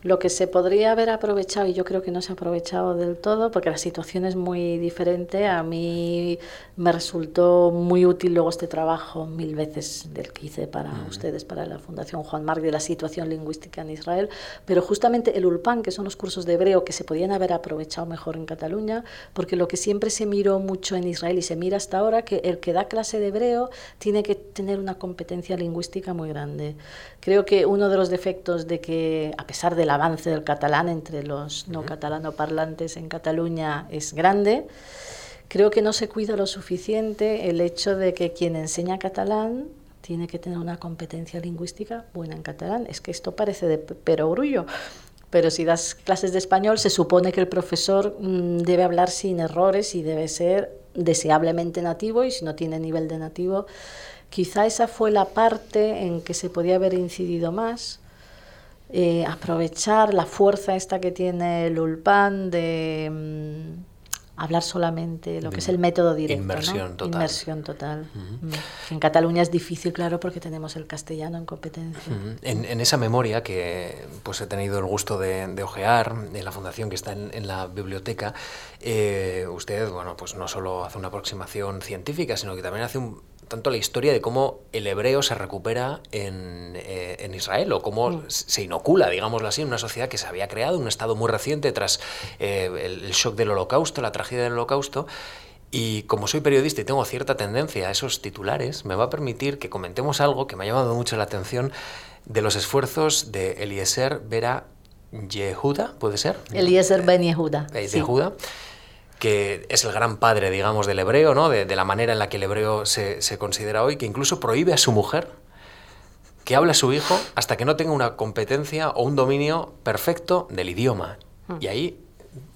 Lo que se podría haber aprovechado, y yo creo que no se ha aprovechado del todo, porque la situación es muy diferente, a mí me resultó muy útil luego este trabajo mil veces del que hice para ustedes, para la Fundación Juan Marc, de la situación lingüística en Israel, pero justamente el ULPAN, que son los cursos de hebreo que se podían haber aprovechado mejor en Cataluña, porque lo que siempre se miró mucho en Israel y se mira hasta ahora, que el que da clase de hebreo tiene que tener una competencia lingüística muy grande. Creo que uno de los defectos de que, a pesar de la avance del catalán entre los no catalano parlantes en Cataluña es grande. Creo que no se cuida lo suficiente el hecho de que quien enseña catalán tiene que tener una competencia lingüística buena en catalán. Es que esto parece de perogrullo, pero si das clases de español se supone que el profesor mm, debe hablar sin errores y debe ser deseablemente nativo y si no tiene nivel de nativo, quizá esa fue la parte en que se podía haber incidido más eh, aprovechar la fuerza esta que tiene el Ulpan de, mm, hablar solamente lo que es el método directo. Inmersión total. Inmersión total. Mm. En Cataluña es difícil, claro, porque tenemos el castellano en competencia. en, esa memoria que pues he tenido el gusto de, de ojear en la fundación que está en, la biblioteca, eh, usted, bueno, pues no solo hace una aproximación científica, sino que también hace un tanto la historia de cómo el hebreo se recupera en, eh, Israel o cómo mm. se inocula, digámoslo así, en una sociedad que se había creado, un estado muy reciente tras eh, el, shock del holocausto, la tragedia del holocausto. Y como soy periodista y tengo cierta tendencia a esos titulares, me va a permitir que comentemos algo que me ha llamado mucho la atención de los esfuerzos de Eliezer Vera Yehuda, ¿puede ser? Eliezer Ben Yehuda. Eh, Yehuda que es el gran padre, digamos, del hebreo, ¿no? de, la manera en la que el hebreo se, considera hoy, que incluso prohíbe a su mujer que hable a su hijo hasta que no tenga una competencia o un dominio perfecto del idioma. Hmm. Y ahí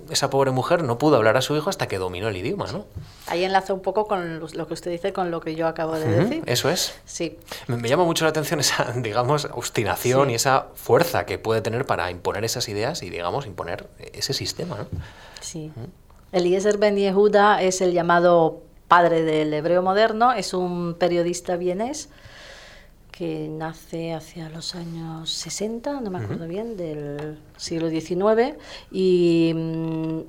esa pobre mujer no pudo hablar a su hijo hasta que dominó el idioma, ¿no? Ahí enlaza un poco con lo que usted dice, con lo que yo acabo de decir. Eso es. Sí. Me, llama mucho la atención esa, digamos, obstinación y esa fuerza que puede tener para imponer esas ideas y, digamos, imponer ese sistema, ¿no? Sí. Eliezer Ben Yehuda es el llamado padre del hebreo moderno, es un periodista vienés que nace hacia los años 60, no me acuerdo bien, del siglo XIX, y mm,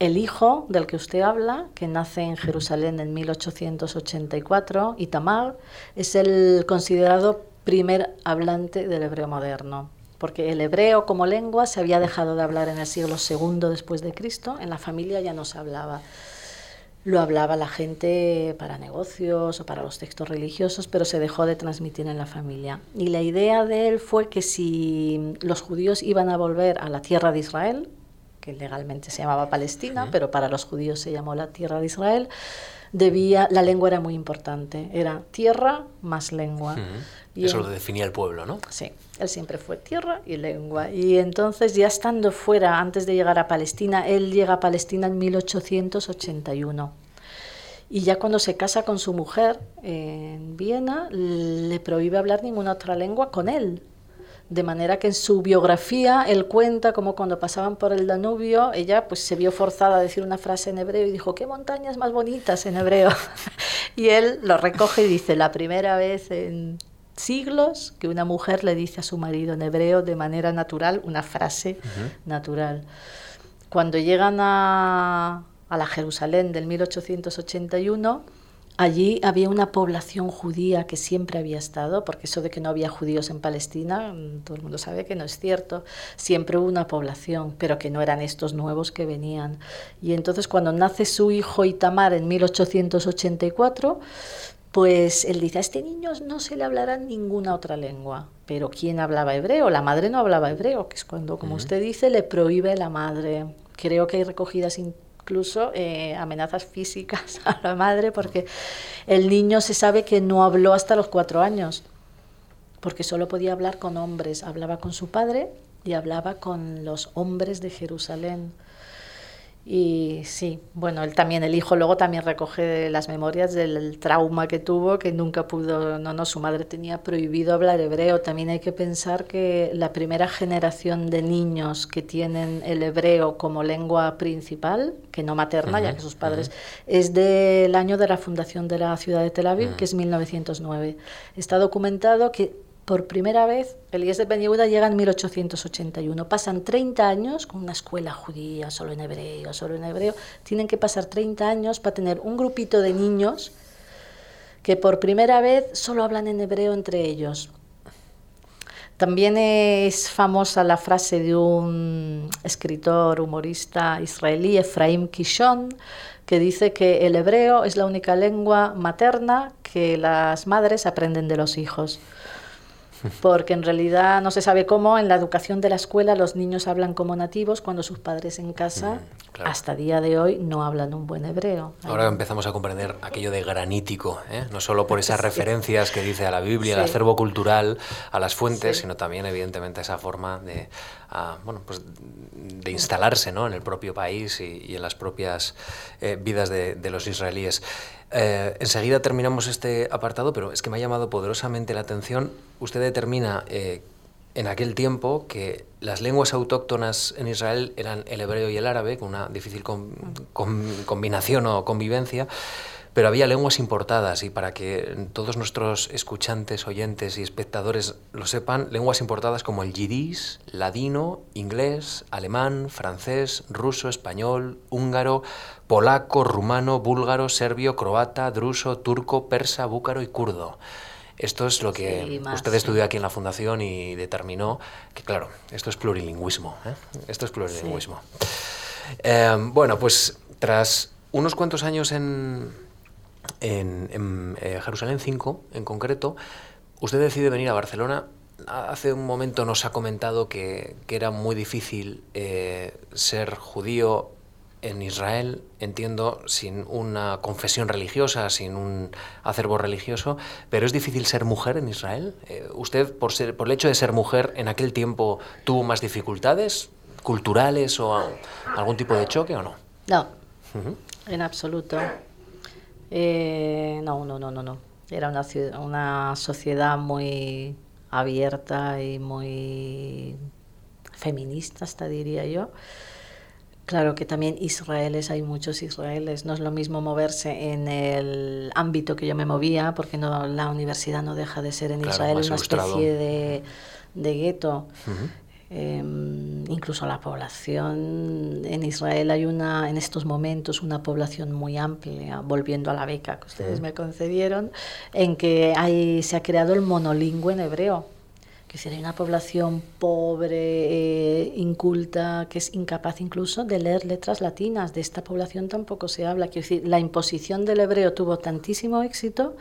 el hijo del que usted habla, que nace en Jerusalén en 1884, Itamar, es el considerado primer hablante del hebreo moderno porque el hebreo como lengua se había dejado de hablar en el siglo II después de Cristo, en la familia ya no se hablaba. Lo hablaba la gente para negocios o para los textos religiosos, pero se dejó de transmitir en la familia. Y la idea de él fue que si los judíos iban a volver a la tierra de Israel, que legalmente se llamaba Palestina, pero para los judíos se llamó la tierra de Israel, debía, la lengua era muy importante, era tierra más lengua. Eso lo definía el pueblo, ¿no? Sí, él siempre fue tierra y lengua. Y entonces, ya estando fuera, antes de llegar a Palestina, él llega a Palestina en 1881. Y ya cuando se casa con su mujer en Viena, le prohíbe hablar ninguna otra lengua con él. De manera que en su biografía él cuenta como cuando pasaban por el Danubio, ella pues se vio forzada a decir una frase en hebreo y dijo, qué montañas más bonitas en hebreo. y él lo recoge y dice, la primera vez en siglos que una mujer le dice a su marido en hebreo de manera natural una frase natural. Cuando llegan a, a la Jerusalén del 1881, Allí había una población judía que siempre había estado, porque eso de que no había judíos en Palestina, mm, todo el mundo sabe que no es cierto. Siempre hubo una población, pero que no eran estos nuevos que venían. Y entonces cuando nace su hijo Itamar en 1884, pues él dice, a este niño no se le hablará ninguna otra lengua. Pero ¿quién hablaba hebreo? La madre no hablaba hebreo, que es cuando, como usted dice, le prohíbe la madre. Creo que hay recogidas incluso eh, amenazas físicas a la madre porque el niño se sabe que no habló hasta los cuatro años, porque solo podía hablar con hombres. Hablaba con su padre y hablaba con los hombres de Jerusalén. Y sí, bueno, él también, el hijo luego también recoge las memorias del trauma que tuvo, que nunca pudo, no, no, su madre tenía prohibido hablar hebreo. También hay que pensar que la primera generación de niños que tienen el hebreo como lengua principal, que no materna, ya que sus padres, es del año de la fundación de la ciudad de Tel Aviv, que es 1909. Está documentado que por primera vez, Elías Ben Yehuda llega en 1881. Pasan 30 años con una escuela judía, solo en hebreo, solo en hebreo. Tienen que pasar 30 años para tener un grupito de niños que por primera vez solo hablan en hebreo entre ellos. También es famosa la frase de un escritor humorista israelí, Efraim Kishon, que dice que el hebreo es la única lengua materna que las madres aprenden de los hijos porque en realidad no se sabe cómo en la educación de la escuela los niños hablan como nativos cuando sus padres en casa mm, hasta día de hoy no hablan un buen hebreo. Ahora empezamos a comprender aquello de granítico, ¿eh? no solo por esas referencias que dice a la Biblia, al acervo cultural, a las fuentes, sino también evidentemente esa forma de, bueno, pues, de instalarse ¿no? en el propio país y, en las propias eh, vidas de, de los israelíes. Eh, enseguida terminamos este apartado, pero es que me ha llamado poderosamente la atención. Usted determina eh, en aquel tiempo que las lenguas autóctonas en Israel eran el hebreo y el árabe, con una difícil combinación o convivencia, pero había lenguas importadas y para que todos nuestros escuchantes, oyentes y espectadores lo sepan, lenguas importadas como el yiddish, ladino, inglés, alemán, francés, ruso, español, húngaro, polaco, rumano, búlgaro, serbio, croata, druso, turco, persa, búcaro y kurdo. Esto es lo que usted estudió aquí en la Fundación y determinó que, claro, esto es plurilingüismo. ¿eh? Esto es plurilingüismo. Eh, bueno, pues tras unos cuantos años en, en, eh, Jerusalén 5, en concreto, usted decide venir a Barcelona. Hace un momento nos ha comentado que, era muy difícil eh, ser judío en Israel, entiendo, sin una confesión religiosa, sin un acervo religioso, pero es difícil ser mujer en Israel. Eh, ¿Usted, por, ser, por el hecho de ser mujer, en aquel tiempo tuvo más dificultades culturales o algún tipo de choque o no? No, en absoluto. Eh, no, no, no, no, no. Era una, una sociedad muy abierta y muy feminista, hasta diría yo. Claro que también israelíes, hay muchos israelíes. No es lo mismo moverse en el ámbito que yo me movía, porque no, la universidad no deja de ser en Israel una especie de, de gueto. Em, incluso la población en Israel hay una en estos momentos una población muy amplia volviendo a la beca que ustedes me concedieron en que hay, se ha creado el monolingüe en hebreo que si hay una población pobre eh, inculta que es incapaz incluso de leer letras latinas. De esta población tampoco se habla. Quiero decir la imposición del hebreo tuvo tantísimo éxito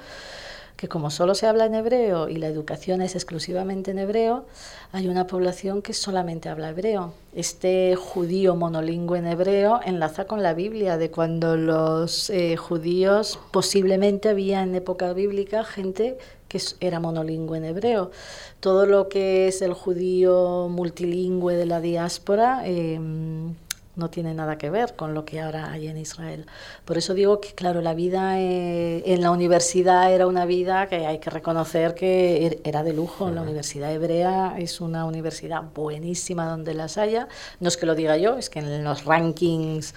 que como solo se habla en hebreo y la educación es exclusivamente en hebreo, hay una población que solamente habla hebreo. Este judío monolingüe en hebreo enlaza con la Biblia, de cuando los eh, judíos posiblemente había en época bíblica gente que era monolingüe en hebreo. Todo lo que es el judío multilingüe de la diáspora em, no tiene nada que ver con lo que ahora hay en Israel. Por eso digo que, claro, la vida eh, en la universidad era una vida que hay que reconocer que er, era de lujo. La Universidad Hebrea es una universidad buenísima donde las haya. No es que lo diga yo, es que en los rankings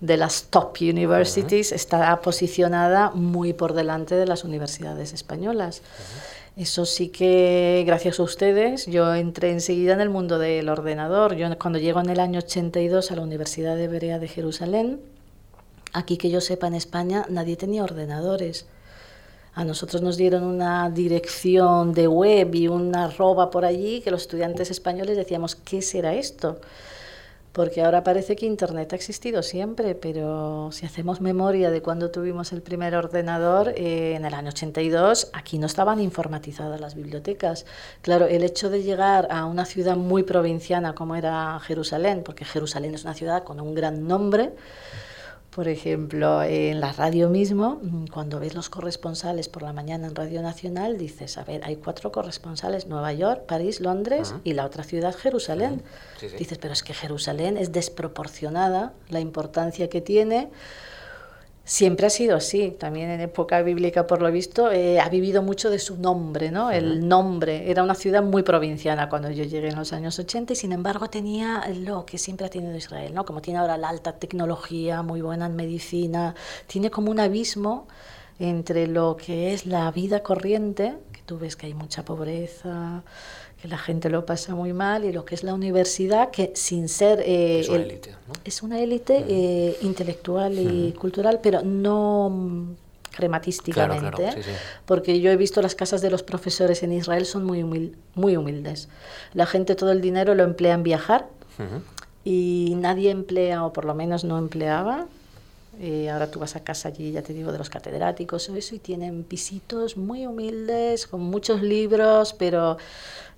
de las top universities está posicionada muy por delante de las universidades españolas. Eso sí que, gracias a ustedes, yo entré enseguida en el mundo del ordenador. Yo cuando llego en el año 82 a la Universidad de Berea de Jerusalén, aquí que yo sepa en España nadie tenía ordenadores. A nosotros nos dieron una dirección de web y una arroba por allí que los estudiantes españoles decíamos, ¿qué será esto? Porque ahora parece que Internet ha existido siempre, pero si hacemos memoria de cuando tuvimos el primer ordenador, eh, en el año 82, aquí no estaban informatizadas las bibliotecas. Claro, el hecho de llegar a una ciudad muy provinciana como era Jerusalén, porque Jerusalén es una ciudad con un gran nombre, por ejemplo, en la radio mismo, mm, cuando ves los corresponsales por la mañana en Radio Nacional, dices, a ver, hay cuatro corresponsales, Nueva York, París, Londres y la otra ciudad, Jerusalén. Dices, pero es que Jerusalén es desproporcionada la importancia que tiene Siempre ha sido así, también en época bíblica por lo visto, eh, ha vivido mucho de su nombre, ¿no? El nombre, era una ciudad muy provinciana cuando yo llegué en los años 80 y sin embargo tenía lo que siempre ha tenido Israel, ¿no? Como tiene ahora la alta tecnología, muy buena en medicina, tiene como un abismo entre lo que es la vida corriente, que tú ves que hay mucha pobreza, que la gente lo pasa muy mal, y lo que es la universidad, que sin ser... Eh, es una élite, ¿no? Es una élite eh, intelectual y cultural, pero no crematísticamente, porque yo he visto las casas de los profesores en Israel son muy, muy humildes. La gente todo el dinero lo emplea en viajar y nadie emplea, o por lo menos no empleaba, eh, ahora tú vas a casa allí, ya te digo, de los catedráticos o eso, y tienen pisitos muy humildes, con muchos libros, pero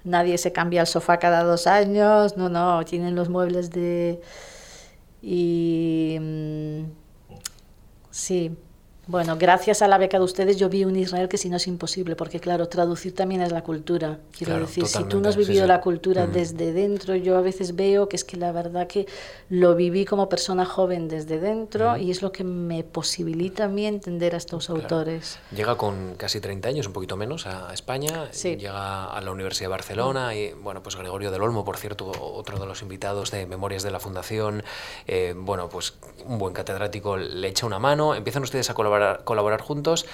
nadie se cambia el sofá cada dos años, no, no, tienen los muebles de... Y mm, sí, Bueno, gracias a la beca de ustedes yo vi un Israel que si no es imposible, porque claro, traducir también es la cultura. Quiero decir, si tú no has vivido la cultura desde dentro, yo a veces veo que es que la verdad que lo viví como persona joven desde dentro y es lo que me posibilita a mí entender a estos autores. Llega con casi 30 años, un poquito menos, a España, llega a la Universidad de Barcelona y, bueno, pues Gregorio del Olmo, por cierto, otro de los invitados de Memorias de la Fundación, eh, bueno, pues un buen catedrático le echa una mano, empiezan ustedes a colaborar colaborar, juntos.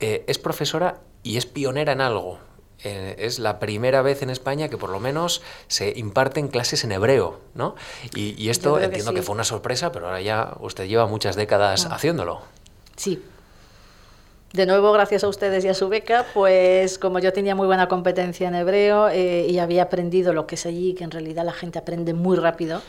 Eh, es profesora y es pionera en algo. Eh, es la primera vez en España que por lo menos se imparten clases en hebreo, ¿no? Y, esto entiendo que, fue una sorpresa, pero ahora ya usted lleva muchas décadas ah. haciéndolo. Sí. De nuevo, gracias a ustedes y a su beca, pues como yo tenía muy buena competencia en hebreo eh, y había aprendido lo que es allí, que en realidad la gente aprende muy rápido,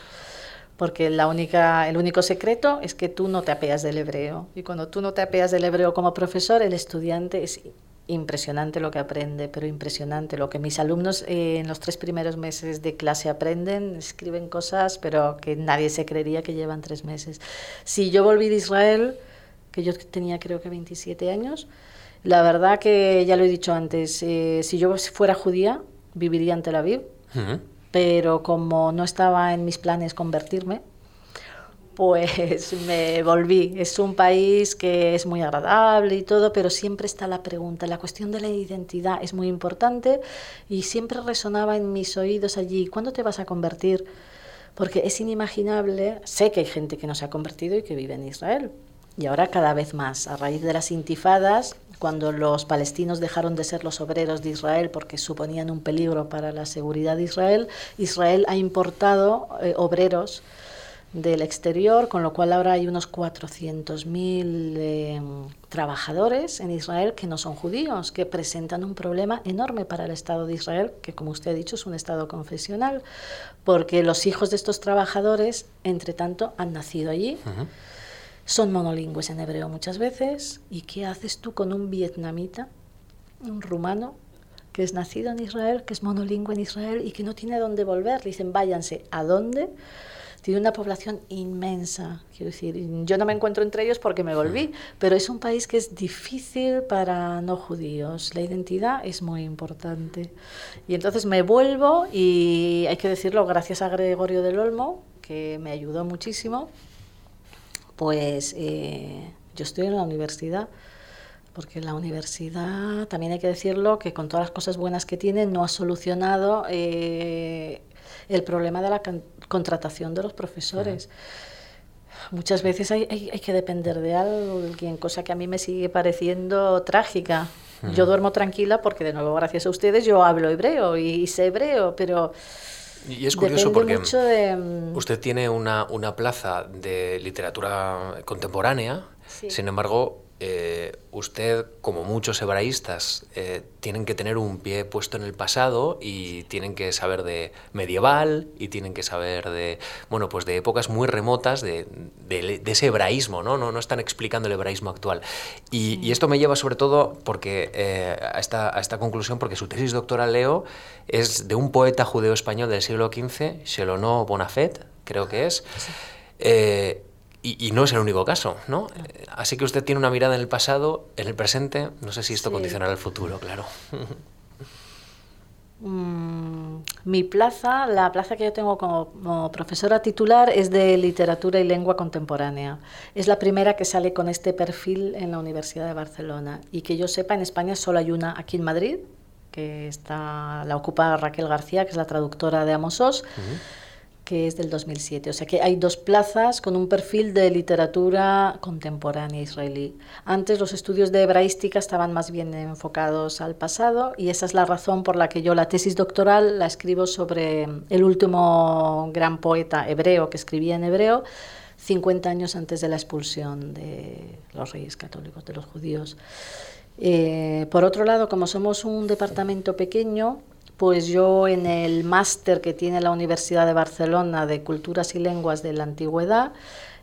porque la única, el único secreto es que tú no te apeas del hebreo. Y cuando tú no te apeas del hebreo como profesor, el estudiante es impresionante lo que aprende, pero impresionante lo que mis alumnos eh, en los tres primeros meses de clase aprenden, escriben cosas, pero que nadie se creería que llevan tres meses. Si yo volví de Israel, que yo tenía creo que 27 años, la verdad que ya lo he dicho antes, eh, si yo fuera judía, viviría en Tel Aviv pero como no estaba en mis planes convertirme, pues me volví. Es un país que es muy agradable y todo, pero siempre está la pregunta. La cuestión de la identidad es muy importante y siempre resonaba en mis oídos allí, ¿cuándo te vas a convertir? Porque es inimaginable, sé que hay gente que no se ha convertido y que vive en Israel. Y ahora cada vez más, a raíz de las intifadas, cuando los palestinos dejaron de ser los obreros de Israel porque suponían un peligro para la seguridad de Israel, Israel ha importado eh, obreros del exterior, con lo cual ahora hay unos 400.000 eh, trabajadores en Israel que no son judíos, que presentan un problema enorme para el Estado de Israel, que como usted ha dicho es un Estado confesional, porque los hijos de estos trabajadores, entre tanto, han nacido allí son monolingües en hebreo muchas veces. ¿Y qué haces tú con un vietnamita, un rumano, que es nacido en Israel, que es monolingüe en Israel y que no tiene dónde volver? Le dicen, váyanse. ¿A dónde? Tiene una población inmensa, quiero decir. Yo no me encuentro entre ellos porque me volví, pero es un país que es difícil para no judíos. La identidad es muy importante. Y entonces me vuelvo y hay que decirlo, gracias a Gregorio del Olmo, que me ayudó muchísimo pues eh, yo estoy en la universidad, porque la universidad, también hay que decirlo, que con todas las cosas buenas que tiene, no ha solucionado eh, el problema de la contratación de los profesores. Muchas veces hay, que depender de alguien, cosa que a mí me sigue pareciendo trágica. Yo duermo tranquila porque, de nuevo, gracias a ustedes, yo hablo hebreo y sé hebreo, pero y es curioso porque mm, usted tiene una, una, plaza de literatura contemporánea, sin embargo, eh, usted, como muchos hebraístas, eh, tienen que tener un pie puesto en el pasado y tienen que saber de medieval y tienen que saber de, bueno, pues de épocas muy remotas de, de, ese hebraísmo, ¿no? ¿no? No están explicando el hebraísmo actual. Y, y esto me lleva sobre todo porque, eh, a, esta, a esta conclusión, porque su tesis doctoral, Leo, es de un poeta judeo-español del siglo XV, Shelono Bonafet, creo que es. Y, no es el único caso, ¿no? Así que usted tiene una mirada en el pasado, en el presente. No sé si esto condicionará el futuro, claro. Mm, mi plaza, la plaza que yo tengo como, profesora titular es de literatura y lengua contemporánea. Es la primera que sale con este perfil en la Universidad de Barcelona. Y que yo sepa, en España solo hay una aquí en Madrid, que está, la ocupa Raquel García, que es la traductora de Amosos que es del 2007. O sea que hay dos plazas con un perfil de literatura contemporánea israelí. Antes los estudios de hebraística estaban más bien enfocados al pasado y esa es la razón por la que yo la tesis doctoral la escribo sobre el último gran poeta hebreo que escribía en hebreo 50 años antes de la expulsión de los reyes católicos, de los judíos. Eh, por otro lado, como somos un departamento pequeño, pues yo en el máster que tiene la Universidad de Barcelona de Culturas y Lenguas de la Antigüedad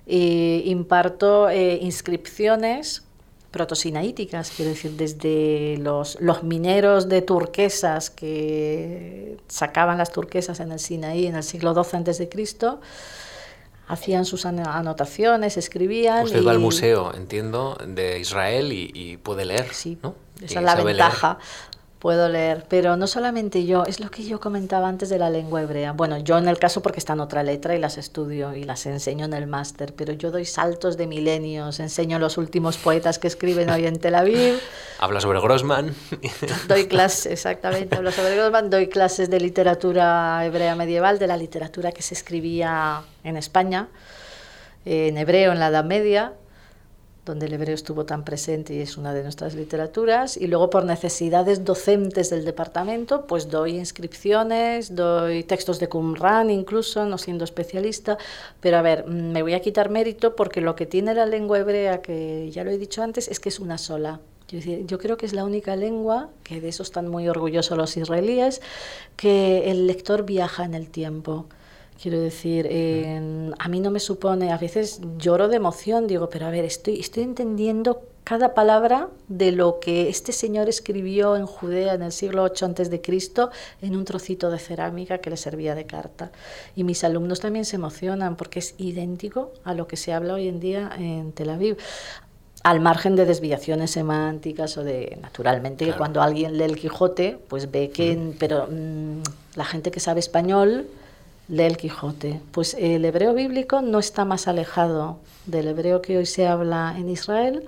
eh, imparto eh, inscripciones protosinaíticas, quiero decir, desde los, los, mineros de turquesas que sacaban las turquesas en el Sinaí en el siglo XII a.C., hacían sus anotaciones, escribían. Usted va al museo, entiendo, de Israel y, puede leer. Sí, ¿no? esa es la ventaja puedo leer, pero no solamente yo, es lo que yo comentaba antes de la lengua hebrea. Bueno, yo en el caso porque está en otra letra y las estudio y las enseño en el máster, pero yo doy saltos de milenios, enseño los últimos poetas que escriben hoy en Tel Aviv. Habla sobre Grossman. Doy clases, exactamente, hablo sobre Grossman, doy clases de literatura hebrea medieval, de la literatura que se escribía en España, en hebreo en la Edad Media, donde el hebreo estuvo tan presente y es una de nuestras literaturas, y luego por necesidades docentes del departamento, pues doy inscripciones, doy textos de Qumran incluso, no siendo especialista, pero a ver, mm, me voy a quitar mérito porque lo que tiene la lengua hebrea, que ya lo he dicho antes, es que es una sola. Yo, yo creo que es la única lengua, que de eso están muy orgullosos los israelíes, que el lector viaja en el tiempo. Quiero decir, a mí no me supone, a veces lloro de emoción, digo, pero a ver, estoy, estoy entendiendo cada palabra de lo que este señor escribió en Judea en el siglo VIII antes de Cristo en un trocito de cerámica que le servía de carta. Y mis alumnos también se emocionan porque es idéntico a lo que se habla hoy en día en Tel Aviv. Al margen de desviaciones semánticas o de, naturalmente, que cuando alguien lee el Quijote, pues ve que, pero mm, la gente que sabe español lee el Quijote. Pues el hebreo bíblico no está más alejado del hebreo que hoy se habla en Israel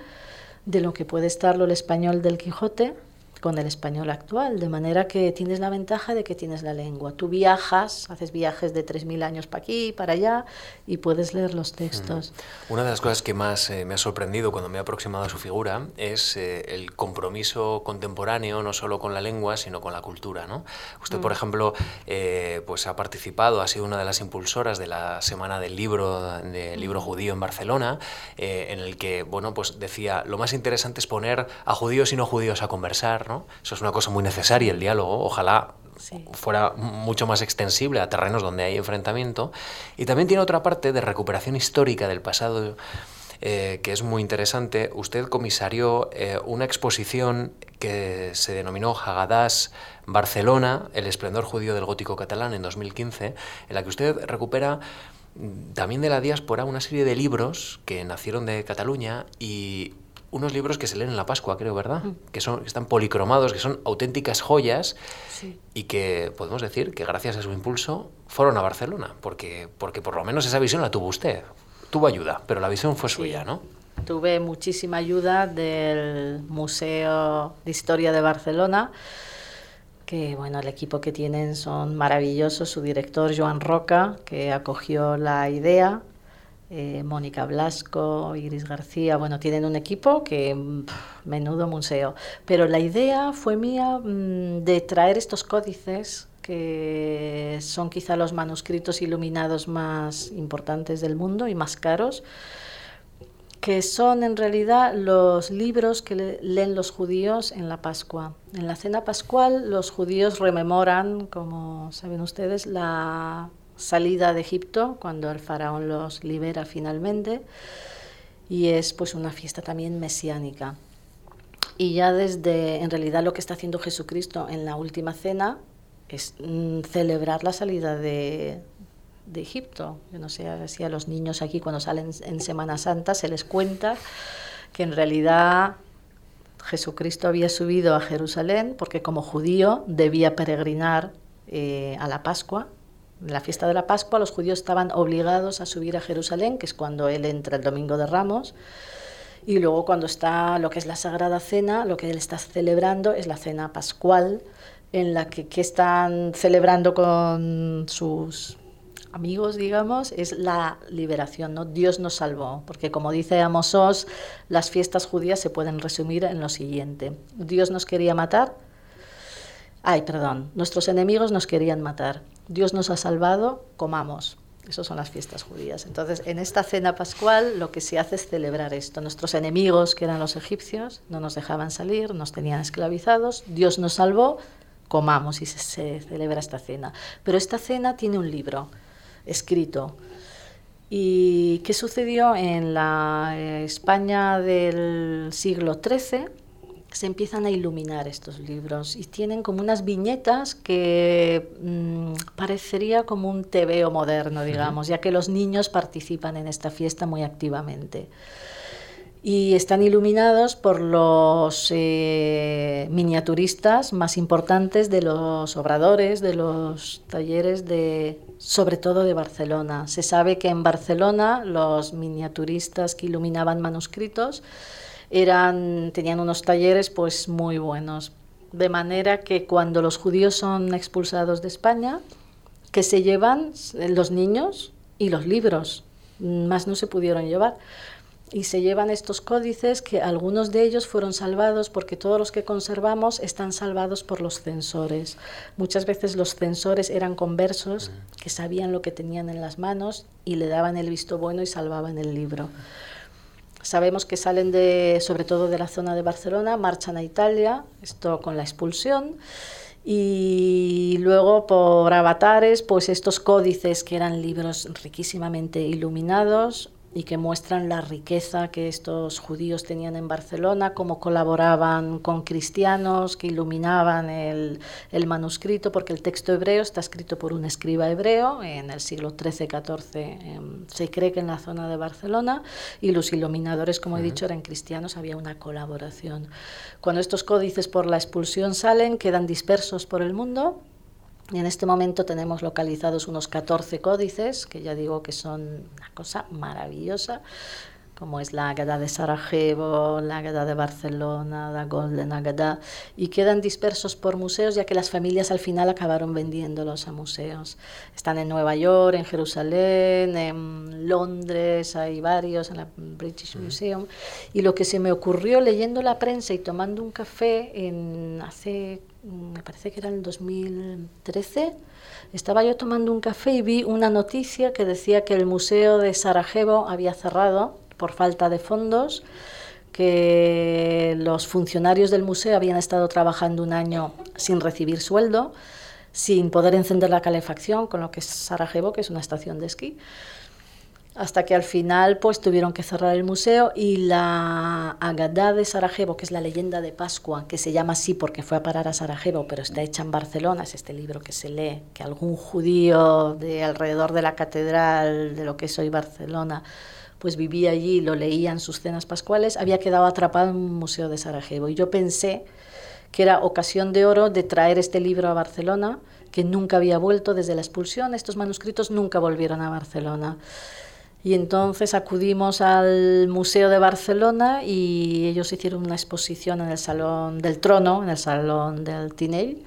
de lo que puede estarlo el español del Quijote con el español actual, de manera que tienes la ventaja de que tienes la lengua. Tú viajas, haces viajes de 3.000 años para aquí, para allá, y puedes leer los textos. Mm. Una de las cosas que más eh, me ha sorprendido cuando me he aproximado a su figura es eh, el compromiso contemporáneo, no solo con la lengua, sino con la cultura. ¿no? Usted, por mm. ejemplo, eh, pues ha participado, ha sido una de las impulsoras de la Semana del Libro, del Libro mm. Judío en Barcelona, en el que, bueno, pues decía, lo más interesante es poner a judíos y no judíos a conversar, eso es una cosa muy necesaria, el diálogo. Ojalá fuera mucho más extensible a terrenos donde hay enfrentamiento. Y también tiene otra parte de recuperación histórica del pasado. Eh, que es muy interesante. Usted comisarió eh, una exposición que se denominó Hagadas Barcelona, el esplendor judío del gótico catalán en 2015, en la que usted recupera mm, también de la diáspora una serie de libros que nacieron de Cataluña y unos libros que se leen en la Pascua, creo, ¿verdad? Mm. Que, son, están policromados, que son auténticas joyas y que podemos decir que gracias a su impulso fueron a Barcelona, porque, porque por lo menos esa visión la tuvo usted. Tuvo ayuda, pero la visión fue suya, ¿no? Tuve muchísima ayuda del Museo de Historia de Barcelona, que bueno, el equipo que tienen son maravillosos, su director Joan Roca, que acogió la idea eh, Mónica Blasco, Iris García, bueno, tienen un equipo que menudo museo. Pero la idea fue mía mm, de traer estos códices que son quizá los manuscritos iluminados más importantes del mundo y más caros, que son en realidad los libros que leen los judíos en la Pascua. En la cena pascual los judíos rememoran, como saben ustedes, la salida de Egipto, cuando el faraón los libera finalmente, y es pues una fiesta también mesiánica. Y ya desde, en realidad lo que está haciendo Jesucristo en la última cena es mm, celebrar la salida de, de Egipto. Yo no sé si a los niños aquí cuando salen en Semana Santa se les cuenta que en realidad Jesucristo había subido a Jerusalén porque como judío debía peregrinar eh, a la Pascua en la fiesta de la Pascua los judíos estaban obligados a subir a Jerusalén, que es cuando él entra el domingo de Ramos, y luego cuando está lo que es la Sagrada Cena, lo que él está celebrando es la cena pascual, en la que, están celebrando con sus amigos, digamos, es la liberación, ¿no? Dios nos salvó, porque como dice Amosos, las fiestas judías se pueden resumir en lo siguiente. Dios nos quería matar, ay, perdón, nuestros enemigos nos querían matar. Dios nos ha salvado, comamos. Esas son las fiestas judías. Entonces, en esta cena pascual lo que se hace es celebrar esto. Nuestros enemigos, que eran los egipcios, no nos dejaban salir, nos tenían esclavizados. Dios nos salvó, comamos y se, celebra esta cena. Pero esta cena tiene un libro escrito. ¿Y qué sucedió en la España del siglo XIII? Se empiezan a iluminar estos libros y tienen como unas viñetas que mm, parecería como un tebeo moderno, digamos, ya que los niños participan en esta fiesta muy activamente. Y están iluminados por los eh, miniaturistas más importantes de los obradores, de los talleres de, sobre todo de Barcelona. Se sabe que en Barcelona los miniaturistas que iluminaban manuscritos eran, tenían unos talleres pues muy buenos. De manera que cuando los judíos son expulsados de España, que se llevan los niños y los libros, más no se pudieron llevar. Y se llevan estos códices que algunos de ellos fueron salvados porque todos los que conservamos están salvados por los censores. Muchas veces los censores eran conversos que sabían lo que tenían en las manos y le daban el visto bueno y salvaban el libro. Sabemos que salen de, sobre todo de la zona de Barcelona, marchan a Italia, esto con la expulsión, y luego por avatares, pues estos códices que eran libros riquísimamente iluminados, y que muestran la riqueza que estos judíos tenían en Barcelona, cómo colaboraban con cristianos que iluminaban el, el manuscrito, porque el texto hebreo está escrito por un escriba hebreo en el siglo XIII-XIV, em, se cree que en la zona de Barcelona, y los iluminadores, como he dicho, eran cristianos, había una colaboración. Cuando estos códices por la expulsión salen, quedan dispersos por el mundo, en este momento tenemos localizados unos 14 códices, que ya digo que son una cosa maravillosa, como es la Agada de Sarajevo, la Agada de Barcelona, la Golden Agada, y quedan dispersos por museos, ya que las familias al final acabaron vendiéndolos a museos. Están en Nueva York, en Jerusalén, en Londres, hay varios, en la British mm. Museum. Y lo que se me ocurrió leyendo la prensa y tomando un café en hace me parece que era en el 2013, estaba yo tomando un café y vi una noticia que decía que el Museo de Sarajevo había cerrado por falta de fondos, que los funcionarios del museo habían estado trabajando un año sin recibir sueldo, sin poder encender la calefacción, con lo que es Sarajevo, que es una estación de esquí hasta que al final pues tuvieron que cerrar el museo y la Agadá de Sarajevo, que es la leyenda de Pascua, que se llama así porque fue a parar a Sarajevo, pero está hecha en Barcelona, es este libro que se lee, que algún judío de alrededor de la catedral de lo que es hoy Barcelona, pues vivía allí, lo leía en sus cenas pascuales, había quedado atrapado en un museo de Sarajevo. Y yo pensé que era ocasión de oro de traer este libro a Barcelona, que nunca había vuelto desde la expulsión, estos manuscritos nunca volvieron a Barcelona. Y entonces acudimos al Museo de Barcelona y ellos hicieron una exposición en el Salón del Trono, en el Salón del Tinell,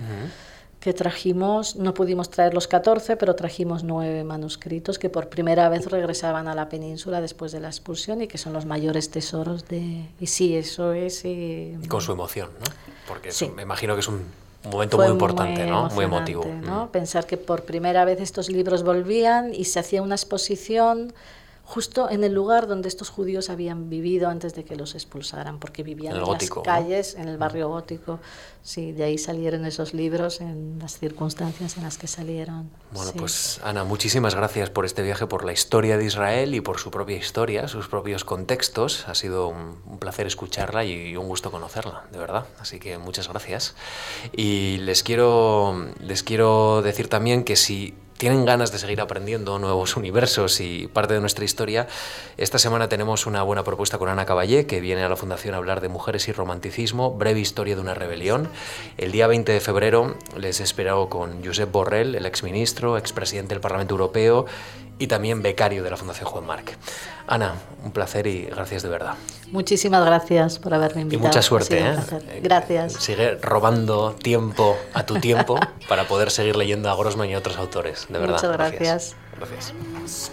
que trajimos, no pudimos traer los 14, pero trajimos nueve manuscritos que por primera vez regresaban a la península después de la expulsión y que son los mayores tesoros de... Y sí, eso es... Y con su emoción, ¿no? Porque me imagino que es un momento muy importante, muy ¿no? Muy emotivo. ¿no? Mm. Pensar que por primera vez estos libros volvían y se hacía una exposición justo en el lugar donde estos judíos habían vivido antes de que los expulsaran, porque vivían en, las calles, en el barrio gótico. Sí, de ahí salieron esos libros en las circunstancias en las que salieron. Bueno, pues Ana, muchísimas gracias por este viaje, por la historia de Israel y por su propia historia, sus propios contextos. Ha sido un, un placer escucharla y un gusto conocerla, de verdad. Así que muchas gracias. Y les quiero, les quiero decir también que si tienen ganas de seguir aprendiendo nuevos universos y parte de nuestra historia, esta semana tenemos una buena propuesta con Ana Caballé, que viene a la Fundación a hablar de mujeres y romanticismo, breve historia de una rebelión. El día 20 de febrero les espero con Josep Borrell, el exministro, expresidente del Parlamento Europeo y también becario de la Fundación Juan Marc. Ana, un placer y gracias de verdad. Muchísimas gracias por haberme invitado. Y mucha suerte. ¿eh? Gracias. Sigue robando tiempo a tu tiempo para poder seguir leyendo a Grossman y otros autores. De verdad. Muchas gracias. Gracias. gracias.